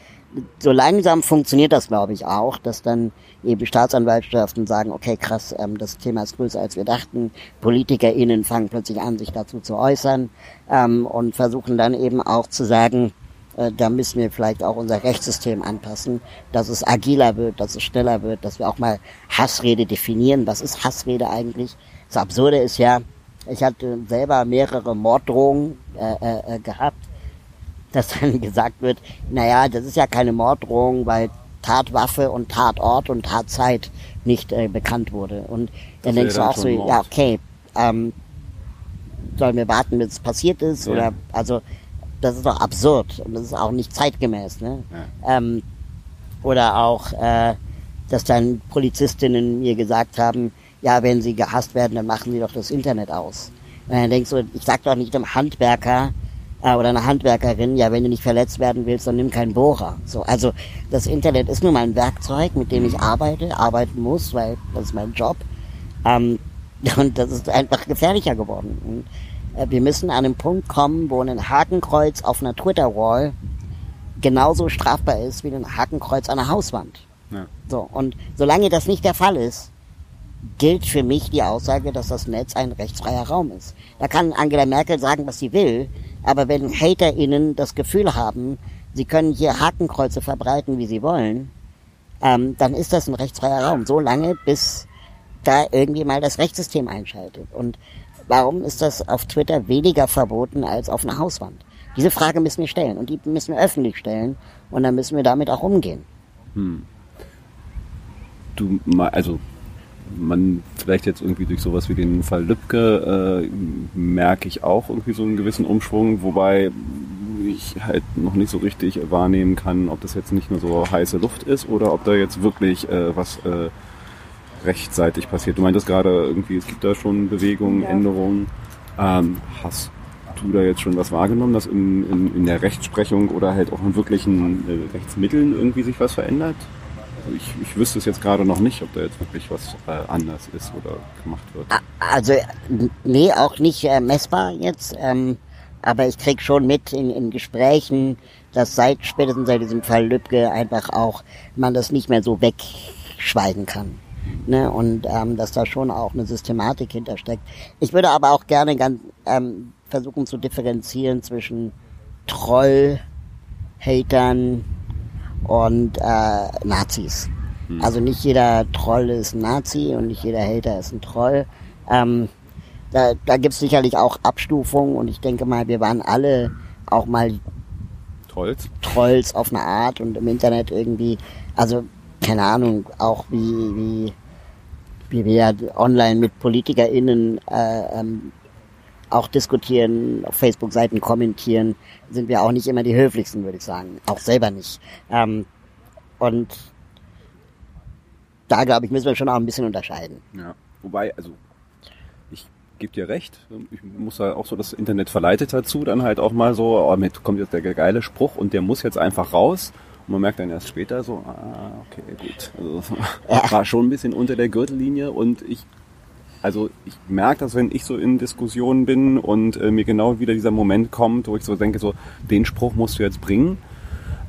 so langsam funktioniert das, glaube ich, auch, dass dann eben Staatsanwaltschaften sagen, okay, krass, ähm, das Thema ist größer als wir dachten. PolitikerInnen fangen plötzlich an, sich dazu zu äußern ähm, und versuchen dann eben auch zu sagen, da müssen wir vielleicht auch unser Rechtssystem anpassen, dass es agiler wird, dass es schneller wird, dass wir auch mal Hassrede definieren. Was ist Hassrede eigentlich? Das Absurde ist ja, ich hatte selber mehrere Morddrohungen äh, äh, äh gehabt dass dann gesagt wird, naja, das ist ja keine Morddrohung, weil Tatwaffe und Tatort und Tatzeit nicht äh, bekannt wurde. Und dann denkst du auch so, Mord. ja, okay, ähm, sollen wir warten, bis es passiert ist? Ja. Oder also das ist doch absurd und das ist auch nicht zeitgemäß. Ne? Ja. Ähm, oder auch, äh, dass dann Polizistinnen mir gesagt haben, ja, wenn sie gehasst werden, dann machen sie doch das Internet aus. Und dann denkst du, ich sag doch nicht dem Handwerker, äh, oder eine Handwerkerin, ja, wenn du nicht verletzt werden willst, dann nimm keinen Bohrer. So, also das Internet ist nun mal ein Werkzeug, mit dem ich arbeite, arbeiten muss, weil das ist mein Job. Ähm, und das ist einfach gefährlicher geworden. Und, wir müssen an einen Punkt kommen, wo ein Hakenkreuz auf einer Twitter-Wall genauso strafbar ist wie ein Hakenkreuz an einer Hauswand. Ja. So, und solange das nicht der Fall ist, gilt für mich die Aussage, dass das Netz ein rechtsfreier Raum ist. Da kann Angela Merkel sagen, was sie will, aber wenn HaterInnen das Gefühl haben, sie können hier Hakenkreuze verbreiten, wie sie wollen, ähm, dann ist das ein rechtsfreier Raum. So lange, bis da irgendwie mal das Rechtssystem einschaltet. Und warum ist das auf Twitter weniger verboten als auf einer Hauswand? Diese Frage müssen wir stellen und die müssen wir öffentlich stellen und dann müssen wir damit auch umgehen. Hm. Du, also man vielleicht jetzt irgendwie durch sowas wie den Fall Lübcke äh, merke ich auch irgendwie so einen gewissen Umschwung, wobei ich halt noch nicht so richtig wahrnehmen kann, ob das jetzt nicht nur so heiße Luft ist oder ob da jetzt wirklich äh, was äh, rechtzeitig passiert. Du meintest gerade irgendwie, es gibt da schon Bewegungen, ja. Änderungen. Ähm, hast du da jetzt schon was wahrgenommen, dass in, in, in der Rechtsprechung oder halt auch in wirklichen äh, Rechtsmitteln irgendwie sich was verändert? Also ich, ich wüsste es jetzt gerade noch nicht, ob da jetzt wirklich was äh, anders ist oder gemacht wird. Also nee, auch nicht äh, messbar jetzt. Ähm, aber ich krieg schon mit in, in Gesprächen, dass seit spätestens seit diesem Fall Lübcke einfach auch man das nicht mehr so wegschweigen kann. Ne, und ähm, dass da schon auch eine Systematik hintersteckt. Ich würde aber auch gerne ganz ähm, versuchen zu differenzieren zwischen Troll, Hatern und äh, Nazis. Hm. Also nicht jeder Troll ist ein Nazi und nicht jeder Hater ist ein Troll. Ähm, da, da gibt es sicherlich auch Abstufungen und ich denke mal, wir waren alle auch mal Trolls. Trolls auf eine Art und im Internet irgendwie, also keine Ahnung, auch wie, wie, wie wir online mit PolitikerInnen äh, ähm, auch diskutieren, auf Facebook-Seiten kommentieren, sind wir auch nicht immer die höflichsten, würde ich sagen. Auch selber nicht. Ähm, und da, glaube ich, müssen wir schon auch ein bisschen unterscheiden. Ja, wobei, also ich gebe dir recht. Ich muss da auch so, das Internet verleitet dazu, dann halt auch mal so, oh, mit kommt jetzt der geile Spruch und der muss jetzt einfach raus. Man merkt dann erst später so, ah, okay, gut. Also, war schon ein bisschen unter der Gürtellinie und ich also ich merke das, wenn ich so in Diskussionen bin und äh, mir genau wieder dieser Moment kommt, wo ich so denke, so den Spruch musst du jetzt bringen.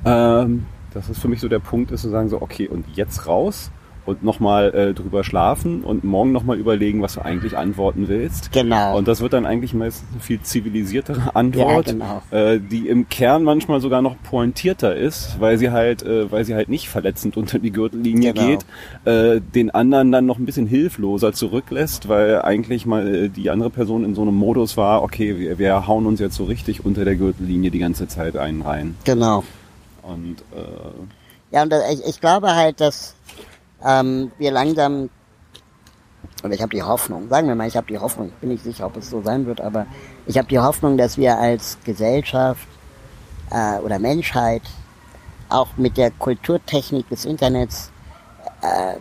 Ähm, das ist für mich so der Punkt, ist zu sagen so, okay, und jetzt raus und nochmal äh, drüber schlafen und morgen nochmal überlegen, was du eigentlich antworten willst. Genau. Und das wird dann eigentlich meistens eine viel zivilisiertere Antwort, ja, genau. äh, die im Kern manchmal sogar noch pointierter ist, weil sie halt, äh, weil sie halt nicht verletzend unter die Gürtellinie genau. geht, äh, den anderen dann noch ein bisschen hilfloser zurücklässt, weil eigentlich mal äh, die andere Person in so einem Modus war, okay, wir, wir hauen uns jetzt so richtig unter der Gürtellinie die ganze Zeit einen rein. Genau. Und äh, ja, und ich, ich glaube halt, dass ähm, wir langsam, oder ich habe die Hoffnung, sagen wir mal, ich habe die Hoffnung, ich bin nicht sicher, ob es so sein wird, aber ich habe die Hoffnung, dass wir als Gesellschaft äh, oder Menschheit auch mit der Kulturtechnik des Internets äh,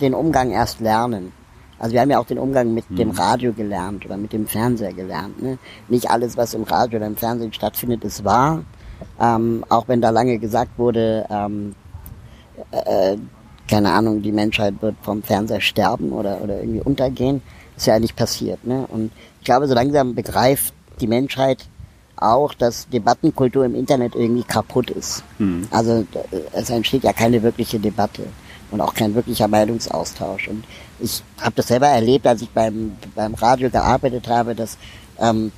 den Umgang erst lernen. Also wir haben ja auch den Umgang mit dem hm. Radio gelernt oder mit dem Fernseher gelernt. Ne? Nicht alles, was im Radio oder im Fernsehen stattfindet, ist wahr. Ähm, auch wenn da lange gesagt wurde, ähm, äh, keine Ahnung, die Menschheit wird vom Fernseher sterben oder, oder irgendwie untergehen. ist ja nicht passiert. Ne? Und ich glaube, so langsam begreift die Menschheit auch, dass Debattenkultur im Internet irgendwie kaputt ist. Mhm. Also es entsteht ja keine wirkliche Debatte und auch kein wirklicher Meinungsaustausch. Und ich habe das selber erlebt, als ich beim, beim Radio gearbeitet habe, dass ähm,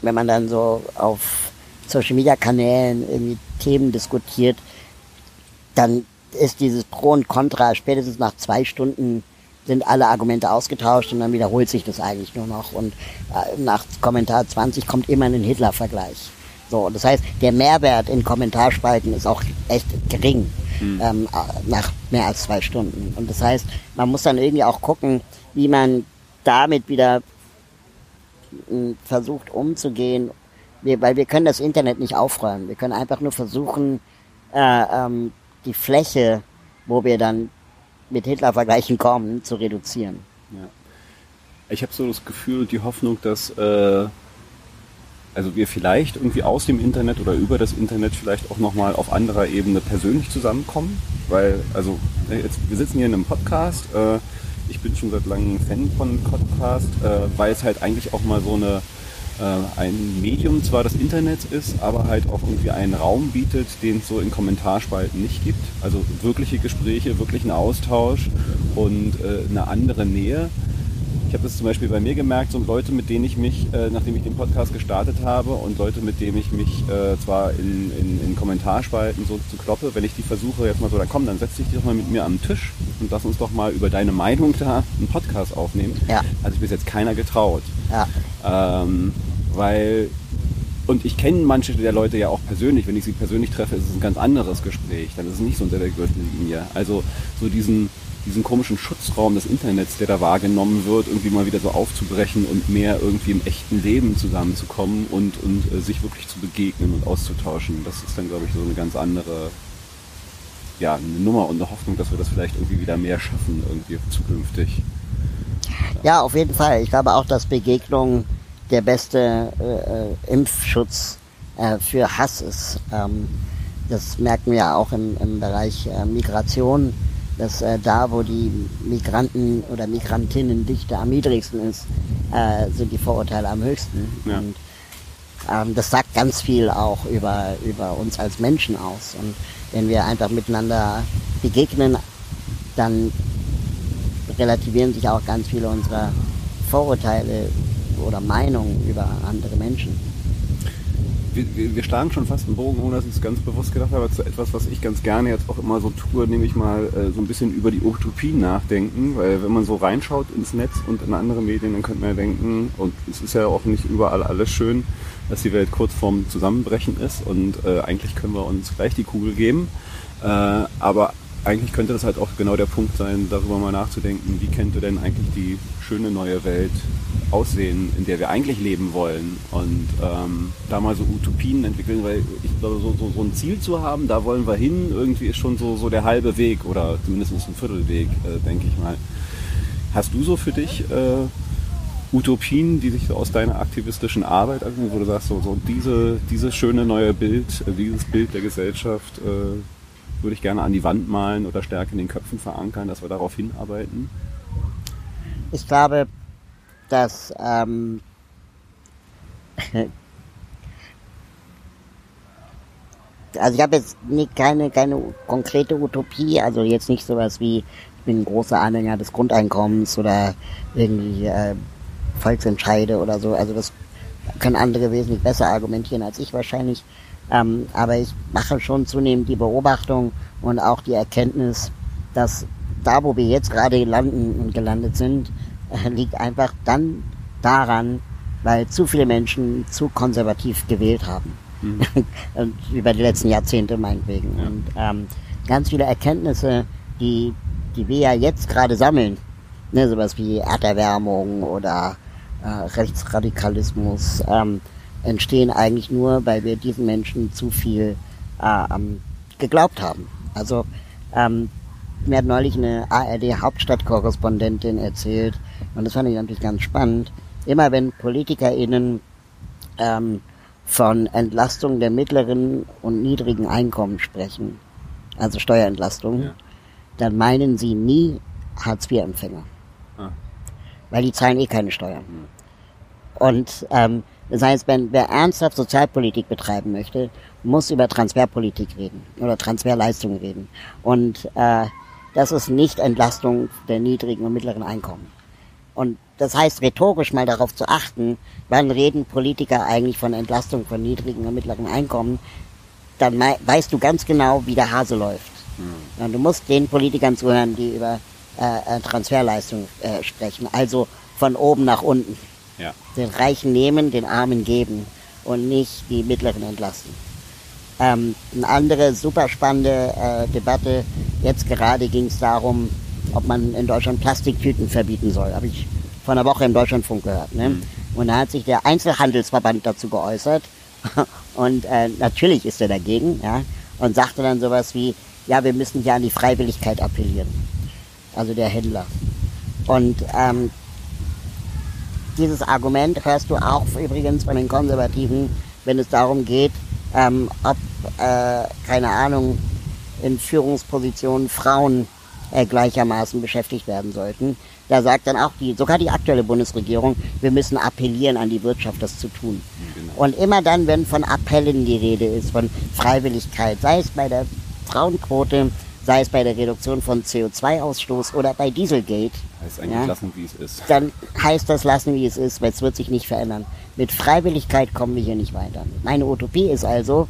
wenn man dann so auf Social Media Kanälen irgendwie Themen diskutiert, dann ist dieses Pro und Contra spätestens nach zwei Stunden sind alle Argumente ausgetauscht und dann wiederholt sich das eigentlich nur noch und äh, nach Kommentar 20 kommt immer ein Hitler-Vergleich. So, das heißt, der Mehrwert in Kommentarspalten ist auch echt gering mhm. ähm, äh, nach mehr als zwei Stunden. Und das heißt, man muss dann irgendwie auch gucken, wie man damit wieder äh, versucht umzugehen, wir, weil wir können das Internet nicht aufräumen. Wir können einfach nur versuchen, äh, ähm, die Fläche, wo wir dann mit Hitler-Vergleichen kommen, zu reduzieren. Ja. Ich habe so das Gefühl und die Hoffnung, dass äh, also wir vielleicht irgendwie aus dem Internet oder über das Internet vielleicht auch nochmal auf anderer Ebene persönlich zusammenkommen. Weil, also äh, jetzt, wir sitzen hier in einem Podcast. Äh, ich bin schon seit langem Fan von Podcast, äh, weil es halt eigentlich auch mal so eine äh, ein Medium zwar das Internet ist, aber halt auch irgendwie einen Raum bietet, den es so in Kommentarspalten nicht gibt. Also wirkliche Gespräche, wirklichen Austausch und äh, eine andere Nähe. Ich habe das zum Beispiel bei mir gemerkt, so Leute, mit denen ich mich, äh, nachdem ich den Podcast gestartet habe und Leute, mit denen ich mich äh, zwar in, in, in, Kommentarspalten so zu kloppe, wenn ich die versuche jetzt mal so, dann komm, dann setz dich doch mal mit mir am Tisch und lass uns doch mal über deine Meinung da einen Podcast aufnehmen. Ja. Also bis jetzt keiner getraut. Ja. Ähm, weil und ich kenne manche der Leute ja auch persönlich. Wenn ich sie persönlich treffe, ist es ein ganz anderes Gespräch. Dann ist es nicht so unter der Gürtellinie. Also so diesen, diesen komischen Schutzraum des Internets, der da wahrgenommen wird, irgendwie mal wieder so aufzubrechen und mehr irgendwie im echten Leben zusammenzukommen und, und äh, sich wirklich zu begegnen und auszutauschen. Das ist dann, glaube ich, so eine ganz andere ja, eine Nummer und eine Hoffnung, dass wir das vielleicht irgendwie wieder mehr schaffen, irgendwie zukünftig. Ja, auf jeden Fall. Ich glaube auch, dass Begegnung der beste äh, Impfschutz äh, für Hass ist. Ähm, das merken wir ja auch im, im Bereich äh, Migration, dass äh, da, wo die Migranten oder Migrantinnendichte am niedrigsten ist, äh, sind die Vorurteile am höchsten. Ja. Und ähm, das sagt ganz viel auch über, über uns als Menschen aus. Und wenn wir einfach miteinander begegnen, dann relativieren sich auch ganz viele unserer Vorurteile oder Meinungen über andere Menschen. Wir, wir, schlagen schon fast einen Bogen, ohne dass ich es ganz bewusst gedacht habe, zu etwas, was ich ganz gerne jetzt auch immer so tue, nämlich mal äh, so ein bisschen über die Utopien nachdenken, weil wenn man so reinschaut ins Netz und in andere Medien, dann könnte man ja denken, und es ist ja auch nicht überall alles schön, dass die Welt kurz vorm Zusammenbrechen ist und äh, eigentlich können wir uns gleich die Kugel geben. Äh, aber eigentlich könnte das halt auch genau der Punkt sein, darüber mal nachzudenken, wie könnte denn eigentlich die schöne neue Welt aussehen, in der wir eigentlich leben wollen und ähm, da mal so Utopien entwickeln, weil ich glaube, so, so, so, ein Ziel zu haben, da wollen wir hin, irgendwie ist schon so, so der halbe Weg oder zumindest ein Viertelweg, äh, denke ich mal. Hast du so für dich äh, Utopien, die sich so aus deiner aktivistischen Arbeit, wo du sagst, so, so diese, dieses schöne neue Bild, äh, dieses Bild der Gesellschaft äh, würde ich gerne an die Wand malen oder stärker in den Köpfen verankern, dass wir darauf hinarbeiten? Ich glaube, dass ähm, also ich habe jetzt nicht, keine, keine konkrete Utopie, also jetzt nicht sowas wie, ich bin ein großer Anhänger des Grundeinkommens oder irgendwie äh, Volksentscheide oder so. Also das können andere wesentlich besser argumentieren als ich wahrscheinlich. Ähm, aber ich mache schon zunehmend die Beobachtung und auch die Erkenntnis, dass da, wo wir jetzt gerade landen und gelandet sind, äh, liegt einfach dann daran, weil zu viele Menschen zu konservativ gewählt haben. Mhm. und über die letzten Jahrzehnte meinetwegen. Ja. Und ähm, ganz viele Erkenntnisse, die, die wir ja jetzt gerade sammeln, ne, sowas wie Erderwärmung oder äh, Rechtsradikalismus, ähm, entstehen eigentlich nur, weil wir diesen Menschen zu viel äh, ähm, geglaubt haben. Also ähm, mir hat neulich eine ARD-Hauptstadtkorrespondentin erzählt, und das fand ich natürlich ganz spannend, immer wenn PolitikerInnen ähm, von Entlastung der mittleren und niedrigen Einkommen sprechen, also Steuerentlastung, ja. dann meinen sie nie Hartz-IV-Empfänger. Ah. Weil die zahlen eh keine Steuern. Und ähm, das heißt, wenn wer ernsthaft Sozialpolitik betreiben möchte, muss über Transferpolitik reden oder Transferleistungen reden. Und äh, das ist nicht Entlastung der niedrigen und mittleren Einkommen. Und das heißt, rhetorisch mal darauf zu achten, wann reden Politiker eigentlich von Entlastung von niedrigen und mittleren Einkommen, dann weißt du ganz genau, wie der Hase läuft. Mhm. Und du musst den Politikern zuhören, die über äh, äh Transferleistung äh, sprechen, also von oben nach unten. Ja. Den Reichen nehmen, den Armen geben und nicht die Mittleren entlasten. Ähm, eine andere super spannende äh, Debatte, jetzt gerade ging es darum, ob man in Deutschland Plastiktüten verbieten soll. Habe ich vor einer Woche im Deutschlandfunk gehört. Ne? Mhm. Und da hat sich der Einzelhandelsverband dazu geäußert. Und äh, natürlich ist er dagegen, ja, und sagte dann sowas wie, ja, wir müssen hier an die Freiwilligkeit appellieren. Also der Händler. Und ähm, dieses Argument hörst du auch übrigens von den Konservativen, wenn es darum geht, ähm, ob, äh, keine Ahnung, in Führungspositionen Frauen äh, gleichermaßen beschäftigt werden sollten. Da sagt dann auch die, sogar die aktuelle Bundesregierung, wir müssen appellieren an die Wirtschaft, das zu tun. Genau. Und immer dann, wenn von Appellen die Rede ist, von Freiwilligkeit, sei es bei der Frauenquote, sei es bei der Reduktion von CO2-Ausstoß oder bei Dieselgate. Heißt eigentlich ja, lassen, wie es ist. Dann heißt das lassen, wie es ist, weil es wird sich nicht verändern. Mit Freiwilligkeit kommen wir hier nicht weiter. Meine Utopie ist also,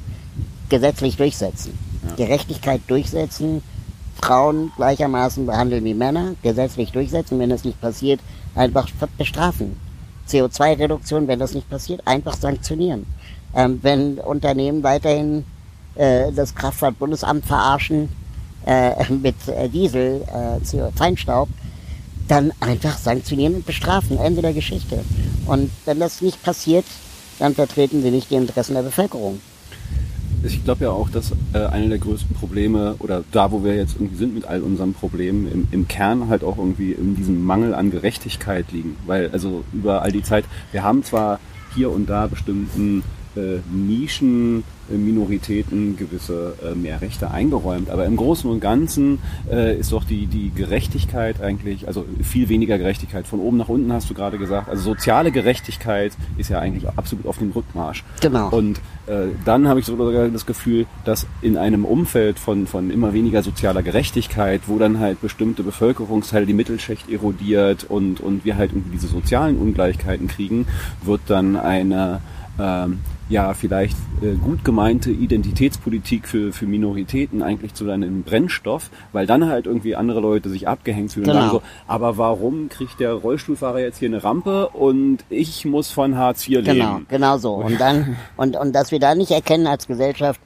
gesetzlich durchsetzen. Ja. Gerechtigkeit durchsetzen, Frauen gleichermaßen behandeln wie Männer, gesetzlich durchsetzen, wenn das nicht passiert, einfach bestrafen. CO2-Reduktion, wenn das nicht passiert, einfach sanktionieren. Ähm, wenn Unternehmen weiterhin äh, das Kraftfahrtbundesamt verarschen äh, mit äh, Diesel, äh, Feinstaub, dann einfach sanktionieren und bestrafen. Ende der Geschichte. Und wenn das nicht passiert, dann vertreten sie nicht die Interessen der Bevölkerung ich glaube ja auch, dass äh, eine der größten Probleme oder da, wo wir jetzt irgendwie sind mit all unseren Problemen, im, im Kern halt auch irgendwie in diesem Mangel an Gerechtigkeit liegen. Weil also über all die Zeit, wir haben zwar hier und da bestimmten äh, Nischen Minoritäten gewisse äh, mehr Rechte eingeräumt. Aber im Großen und Ganzen äh, ist doch die, die Gerechtigkeit eigentlich, also viel weniger Gerechtigkeit. Von oben nach unten hast du gerade gesagt. Also soziale Gerechtigkeit ist ja eigentlich absolut auf dem Rückmarsch. Genau. Und äh, dann habe ich sogar das Gefühl, dass in einem Umfeld von, von immer weniger sozialer Gerechtigkeit, wo dann halt bestimmte Bevölkerungsteile die Mittelschicht erodiert und, und wir halt irgendwie diese sozialen Ungleichheiten kriegen, wird dann eine ähm, ja vielleicht äh, gut gemeinte Identitätspolitik für, für Minoritäten eigentlich zu einem Brennstoff, weil dann halt irgendwie andere Leute sich abgehängt fühlen genau. und sagen so, aber warum kriegt der Rollstuhlfahrer jetzt hier eine Rampe und ich muss von Hartz IV leben? Genau, genau so. Und dann, und, und dass wir da nicht erkennen als Gesellschaft,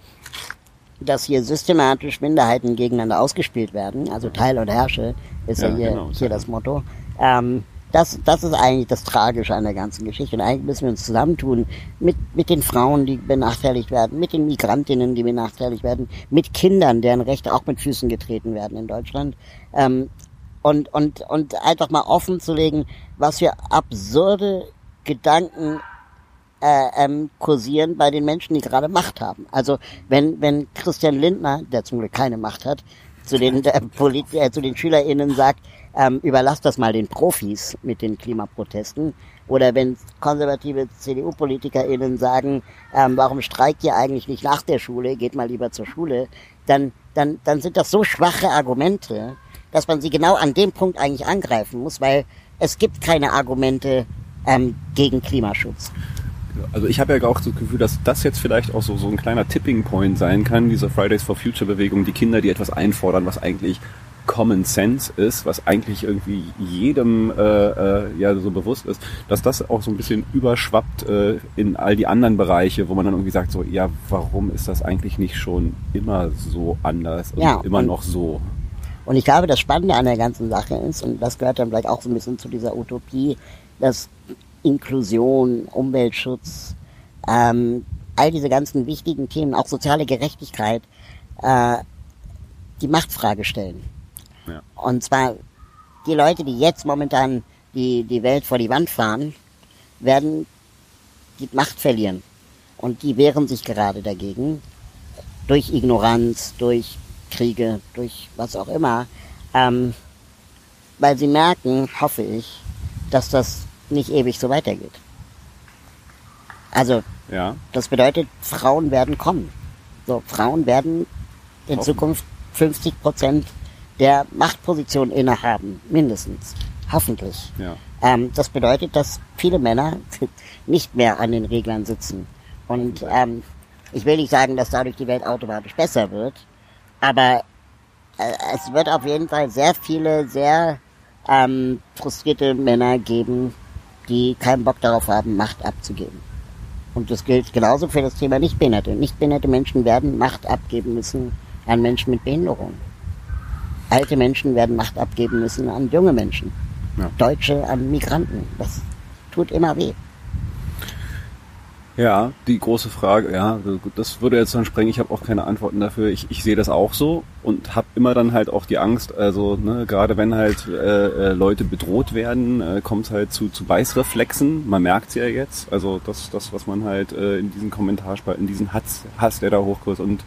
dass hier systematisch Minderheiten gegeneinander ausgespielt werden, also Teil und Herrsche, ist ja, ja hier, genau, hier das Motto. Ähm, das, das ist eigentlich das Tragische an der ganzen Geschichte. Und eigentlich müssen wir uns zusammentun mit, mit den Frauen, die benachteiligt werden, mit den Migrantinnen, die benachteiligt werden, mit Kindern, deren Rechte auch mit Füßen getreten werden in Deutschland. Ähm, und, und, und einfach mal offen zu legen, was für absurde Gedanken äh, ähm, kursieren bei den Menschen, die gerade Macht haben. Also wenn, wenn Christian Lindner, der zum Glück keine Macht hat, zu den, äh, Polit äh, zu den SchülerInnen sagt, ähm, überlasst das mal den Profis mit den Klimaprotesten. Oder wenn konservative CDU-PolitikerInnen sagen, ähm, warum streikt ihr eigentlich nicht nach der Schule, geht mal lieber zur Schule, dann, dann, dann sind das so schwache Argumente, dass man sie genau an dem Punkt eigentlich angreifen muss, weil es gibt keine Argumente ähm, gegen Klimaschutz. Also ich habe ja auch das Gefühl, dass das jetzt vielleicht auch so, so ein kleiner Tipping Point sein kann, diese Fridays for Future Bewegung, die Kinder, die etwas einfordern, was eigentlich Common Sense ist, was eigentlich irgendwie jedem äh, äh, ja so bewusst ist, dass das auch so ein bisschen überschwappt äh, in all die anderen Bereiche, wo man dann irgendwie sagt, so, ja, warum ist das eigentlich nicht schon immer so anders und ja, immer und, noch so? Und ich glaube, das Spannende an der ganzen Sache ist, und das gehört dann vielleicht auch so ein bisschen zu dieser Utopie, dass Inklusion, Umweltschutz, ähm, all diese ganzen wichtigen Themen, auch soziale Gerechtigkeit, äh, die Machtfrage stellen. Ja. Und zwar die Leute, die jetzt momentan die, die Welt vor die Wand fahren, werden die Macht verlieren. Und die wehren sich gerade dagegen. Durch Ignoranz, durch Kriege, durch was auch immer. Ähm, weil sie merken, hoffe ich, dass das nicht ewig so weitergeht. Also, ja. das bedeutet, Frauen werden kommen. So, Frauen werden in Zukunft 50 Prozent der Machtposition innehaben, mindestens. Hoffentlich. Ja. Ähm, das bedeutet, dass viele Männer nicht mehr an den Reglern sitzen. Und ähm, ich will nicht sagen, dass dadurch die Welt automatisch besser wird, aber äh, es wird auf jeden Fall sehr viele, sehr ähm, frustrierte Männer geben, die keinen Bock darauf haben, Macht abzugeben. Und das gilt genauso für das Thema Nichtbehinderte. Nichtbehinderte Menschen werden Macht abgeben müssen an Menschen mit Behinderung. Alte Menschen werden Macht abgeben müssen an junge Menschen. Ja. Deutsche an Migranten. Das tut immer weh. Ja, die große Frage, ja, das würde jetzt dann sprengen. Ich habe auch keine Antworten dafür. Ich, ich sehe das auch so und habe immer dann halt auch die Angst, also ne, gerade wenn halt äh, äh Leute bedroht werden, äh, kommt es halt zu, zu Beißreflexen. Man merkt es ja jetzt. Also das, das was man halt äh, in diesen Kommentarspalten, in diesen Hass, Hass, der da hochkommt und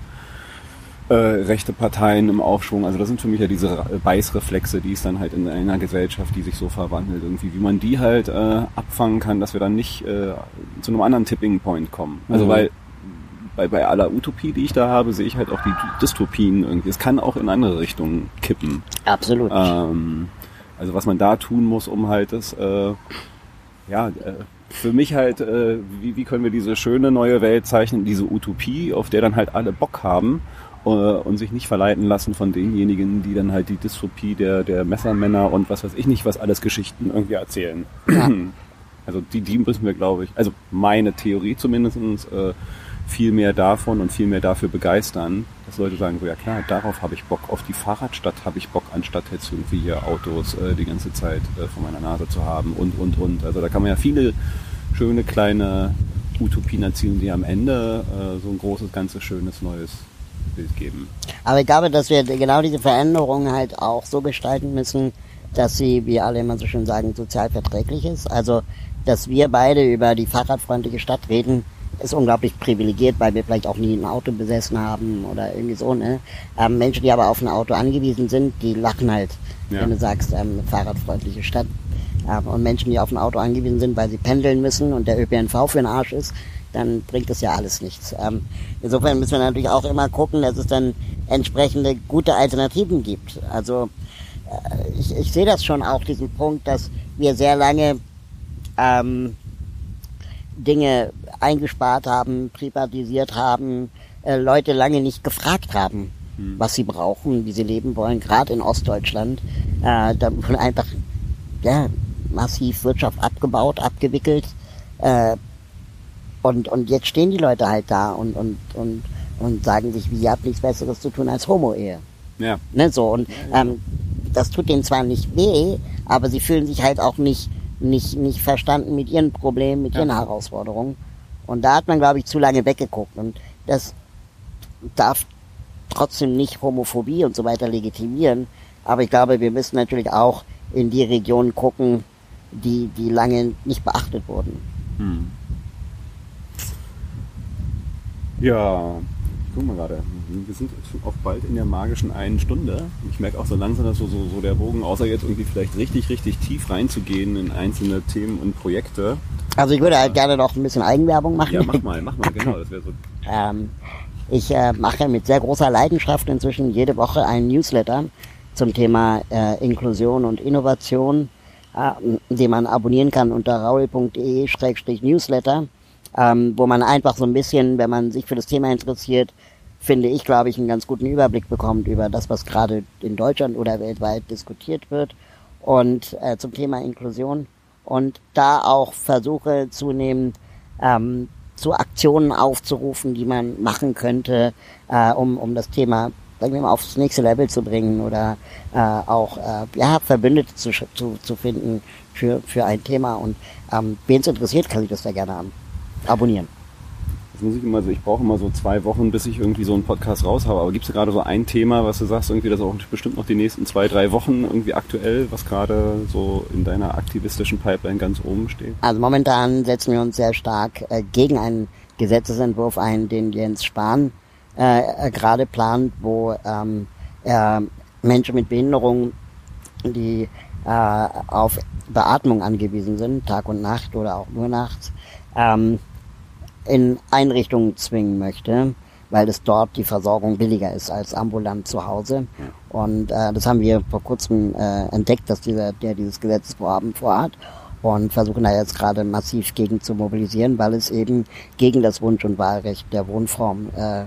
äh, rechte Parteien im Aufschwung. Also das sind für mich ja diese Beißreflexe, die es dann halt in einer Gesellschaft, die sich so verwandelt, irgendwie, wie man die halt äh, abfangen kann, dass wir dann nicht äh, zu einem anderen Tipping Point kommen. Also mhm. weil bei, bei aller Utopie, die ich da habe, sehe ich halt auch die Dystopien irgendwie. Es kann auch in andere Richtungen kippen. Absolut. Ähm, also was man da tun muss, um halt das, äh, ja, äh, für mich halt, äh, wie, wie können wir diese schöne neue Welt zeichnen, diese Utopie, auf der dann halt alle Bock haben äh, und sich nicht verleiten lassen von denjenigen, die dann halt die Dystopie der, der Messermänner und was weiß ich nicht, was alles Geschichten irgendwie erzählen. Ja. Also die, die müssen wir, glaube ich, also meine Theorie zumindestens äh, viel mehr davon und viel mehr dafür begeistern, dass Leute sagen, so ja klar, darauf habe ich Bock, auf die Fahrradstadt habe ich Bock, anstatt jetzt irgendwie hier Autos äh, die ganze Zeit äh, vor meiner Nase zu haben und, und, und. Also da kann man ja viele schöne kleine Utopien erzielen, die am Ende äh, so ein großes, ganzes, schönes, neues Bild geben. Aber ich glaube, dass wir genau diese Veränderungen halt auch so gestalten müssen, dass sie, wie alle immer so schön sagen, sozial verträglich ist. Also, dass wir beide über die fahrradfreundliche Stadt reden, ist unglaublich privilegiert, weil wir vielleicht auch nie ein Auto besessen haben oder irgendwie so. Ne? Ähm, Menschen, die aber auf ein Auto angewiesen sind, die lachen halt, ja. wenn du sagst, ähm, fahrradfreundliche Stadt. Ähm, und Menschen, die auf ein Auto angewiesen sind, weil sie pendeln müssen und der ÖPNV für den Arsch ist, dann bringt das ja alles nichts. Ähm, insofern müssen wir natürlich auch immer gucken, dass es dann entsprechende gute Alternativen gibt. Also äh, ich, ich sehe das schon auch, diesen Punkt, dass wir sehr lange ähm, Dinge eingespart haben, privatisiert haben, äh, Leute lange nicht gefragt haben, hm. was sie brauchen, wie sie leben wollen, gerade in Ostdeutschland. Äh, da wurde einfach ja, massiv Wirtschaft abgebaut, abgewickelt. Äh, und, und jetzt stehen die Leute halt da und, und, und, und sagen sich, wie ihr habt nichts Besseres zu tun als Homo-Ehe. Ja. Ne, so, und ähm, das tut denen zwar nicht weh, aber sie fühlen sich halt auch nicht, nicht, nicht verstanden mit ihren Problemen, mit ja. ihren Herausforderungen. Und da hat man, glaube ich, zu lange weggeguckt. Und das darf trotzdem nicht Homophobie und so weiter legitimieren. Aber ich glaube, wir müssen natürlich auch in die Regionen gucken, die, die lange nicht beachtet wurden. Hm. Ja, guck mal gerade. Wir sind auch bald in der magischen einen Stunde. Ich merke auch so langsam, dass so, so, so der Bogen, außer jetzt irgendwie vielleicht richtig, richtig tief reinzugehen in einzelne Themen und Projekte. Also ich würde halt gerne noch ein bisschen Eigenwerbung machen. Ja, mach mal, mach mal, genau, das wäre so. ähm, ich äh, mache mit sehr großer Leidenschaft inzwischen jede Woche einen Newsletter zum Thema äh, Inklusion und Innovation, äh, den man abonnieren kann unter raul.de-newsletter ähm, wo man einfach so ein bisschen, wenn man sich für das Thema interessiert, finde ich, glaube ich, einen ganz guten Überblick bekommt über das, was gerade in Deutschland oder weltweit diskutiert wird und äh, zum Thema Inklusion und da auch versuche zunehmend ähm, zu Aktionen aufzurufen, die man machen könnte, äh, um, um das Thema sagen wir mal, aufs nächste Level zu bringen oder äh, auch äh, ja, Verbündete zu, zu, zu finden für, für ein Thema. Und ähm, wen es interessiert, kann sich das sehr gerne haben abonnieren. Das muss ich immer so, ich brauche immer so zwei Wochen, bis ich irgendwie so einen Podcast raus habe. Aber gibt es gerade so ein Thema, was du sagst, irgendwie, das auch bestimmt noch die nächsten zwei, drei Wochen irgendwie aktuell, was gerade so in deiner aktivistischen Pipeline ganz oben steht? Also momentan setzen wir uns sehr stark äh, gegen einen Gesetzesentwurf ein, den Jens Spahn äh, äh gerade plant, wo ähm, er Menschen mit Behinderung, die äh, auf Beatmung angewiesen sind, Tag und Nacht oder auch nur nachts, ähm, in Einrichtungen zwingen möchte, weil es dort die Versorgung billiger ist als ambulant zu Hause. Und äh, das haben wir vor kurzem äh, entdeckt, dass dieser, der dieses Gesetzesvorhaben vorhat und versuchen da jetzt gerade massiv gegen zu mobilisieren, weil es eben gegen das Wunsch- und Wahlrecht der Wohnform, äh,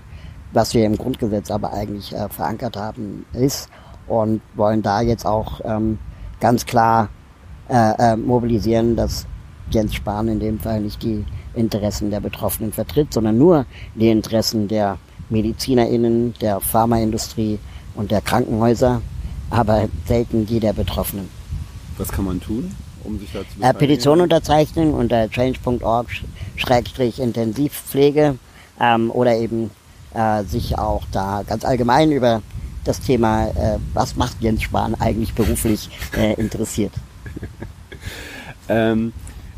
was wir im Grundgesetz aber eigentlich äh, verankert haben, ist und wollen da jetzt auch ähm, ganz klar äh, äh, mobilisieren, dass Jens Spahn in dem Fall nicht die Interessen der Betroffenen vertritt, sondern nur die Interessen der MedizinerInnen, der Pharmaindustrie und der Krankenhäuser, aber selten die der Betroffenen. Was kann man tun, um sich dazu äh, Petition unterzeichnen unter change.org-intensivpflege ähm, oder eben äh, sich auch da ganz allgemein über das Thema, äh, was macht Jens Spahn eigentlich beruflich, äh, interessiert. ähm,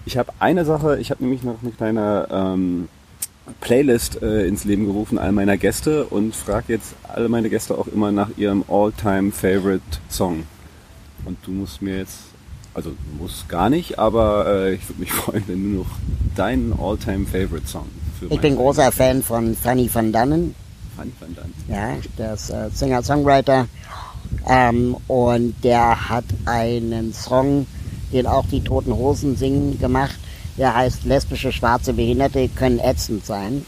ich habe eine Sache, ich habe nämlich noch eine kleine ähm, Playlist äh, ins Leben gerufen, all meiner Gäste und frage jetzt alle meine Gäste auch immer nach ihrem All-Time Favorite Song. Und du musst mir jetzt, also du musst gar nicht, aber äh, ich würde mich freuen, wenn du noch deinen All-Time Favorite Song für Ich bin großer Fan von Fanny van Dannen. Fanny van Dannen. Ja, der ist äh, Singer-Songwriter. Ähm, und der hat einen Song, den auch die Toten Hosen singen, gemacht der heißt lesbische schwarze Behinderte können ätzend sein.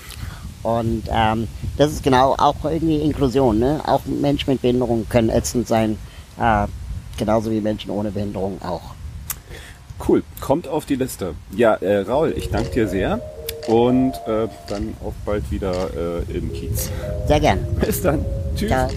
Und ähm, das ist genau auch irgendwie Inklusion. Ne? Auch Menschen mit Behinderung können ätzend sein, äh, genauso wie Menschen ohne Behinderung auch. Cool, kommt auf die Liste. Ja, äh, Raul, ich danke dir sehr und äh, dann auch bald wieder äh, im Kiez. Sehr gern. Bis dann. Tschüss. Ciao.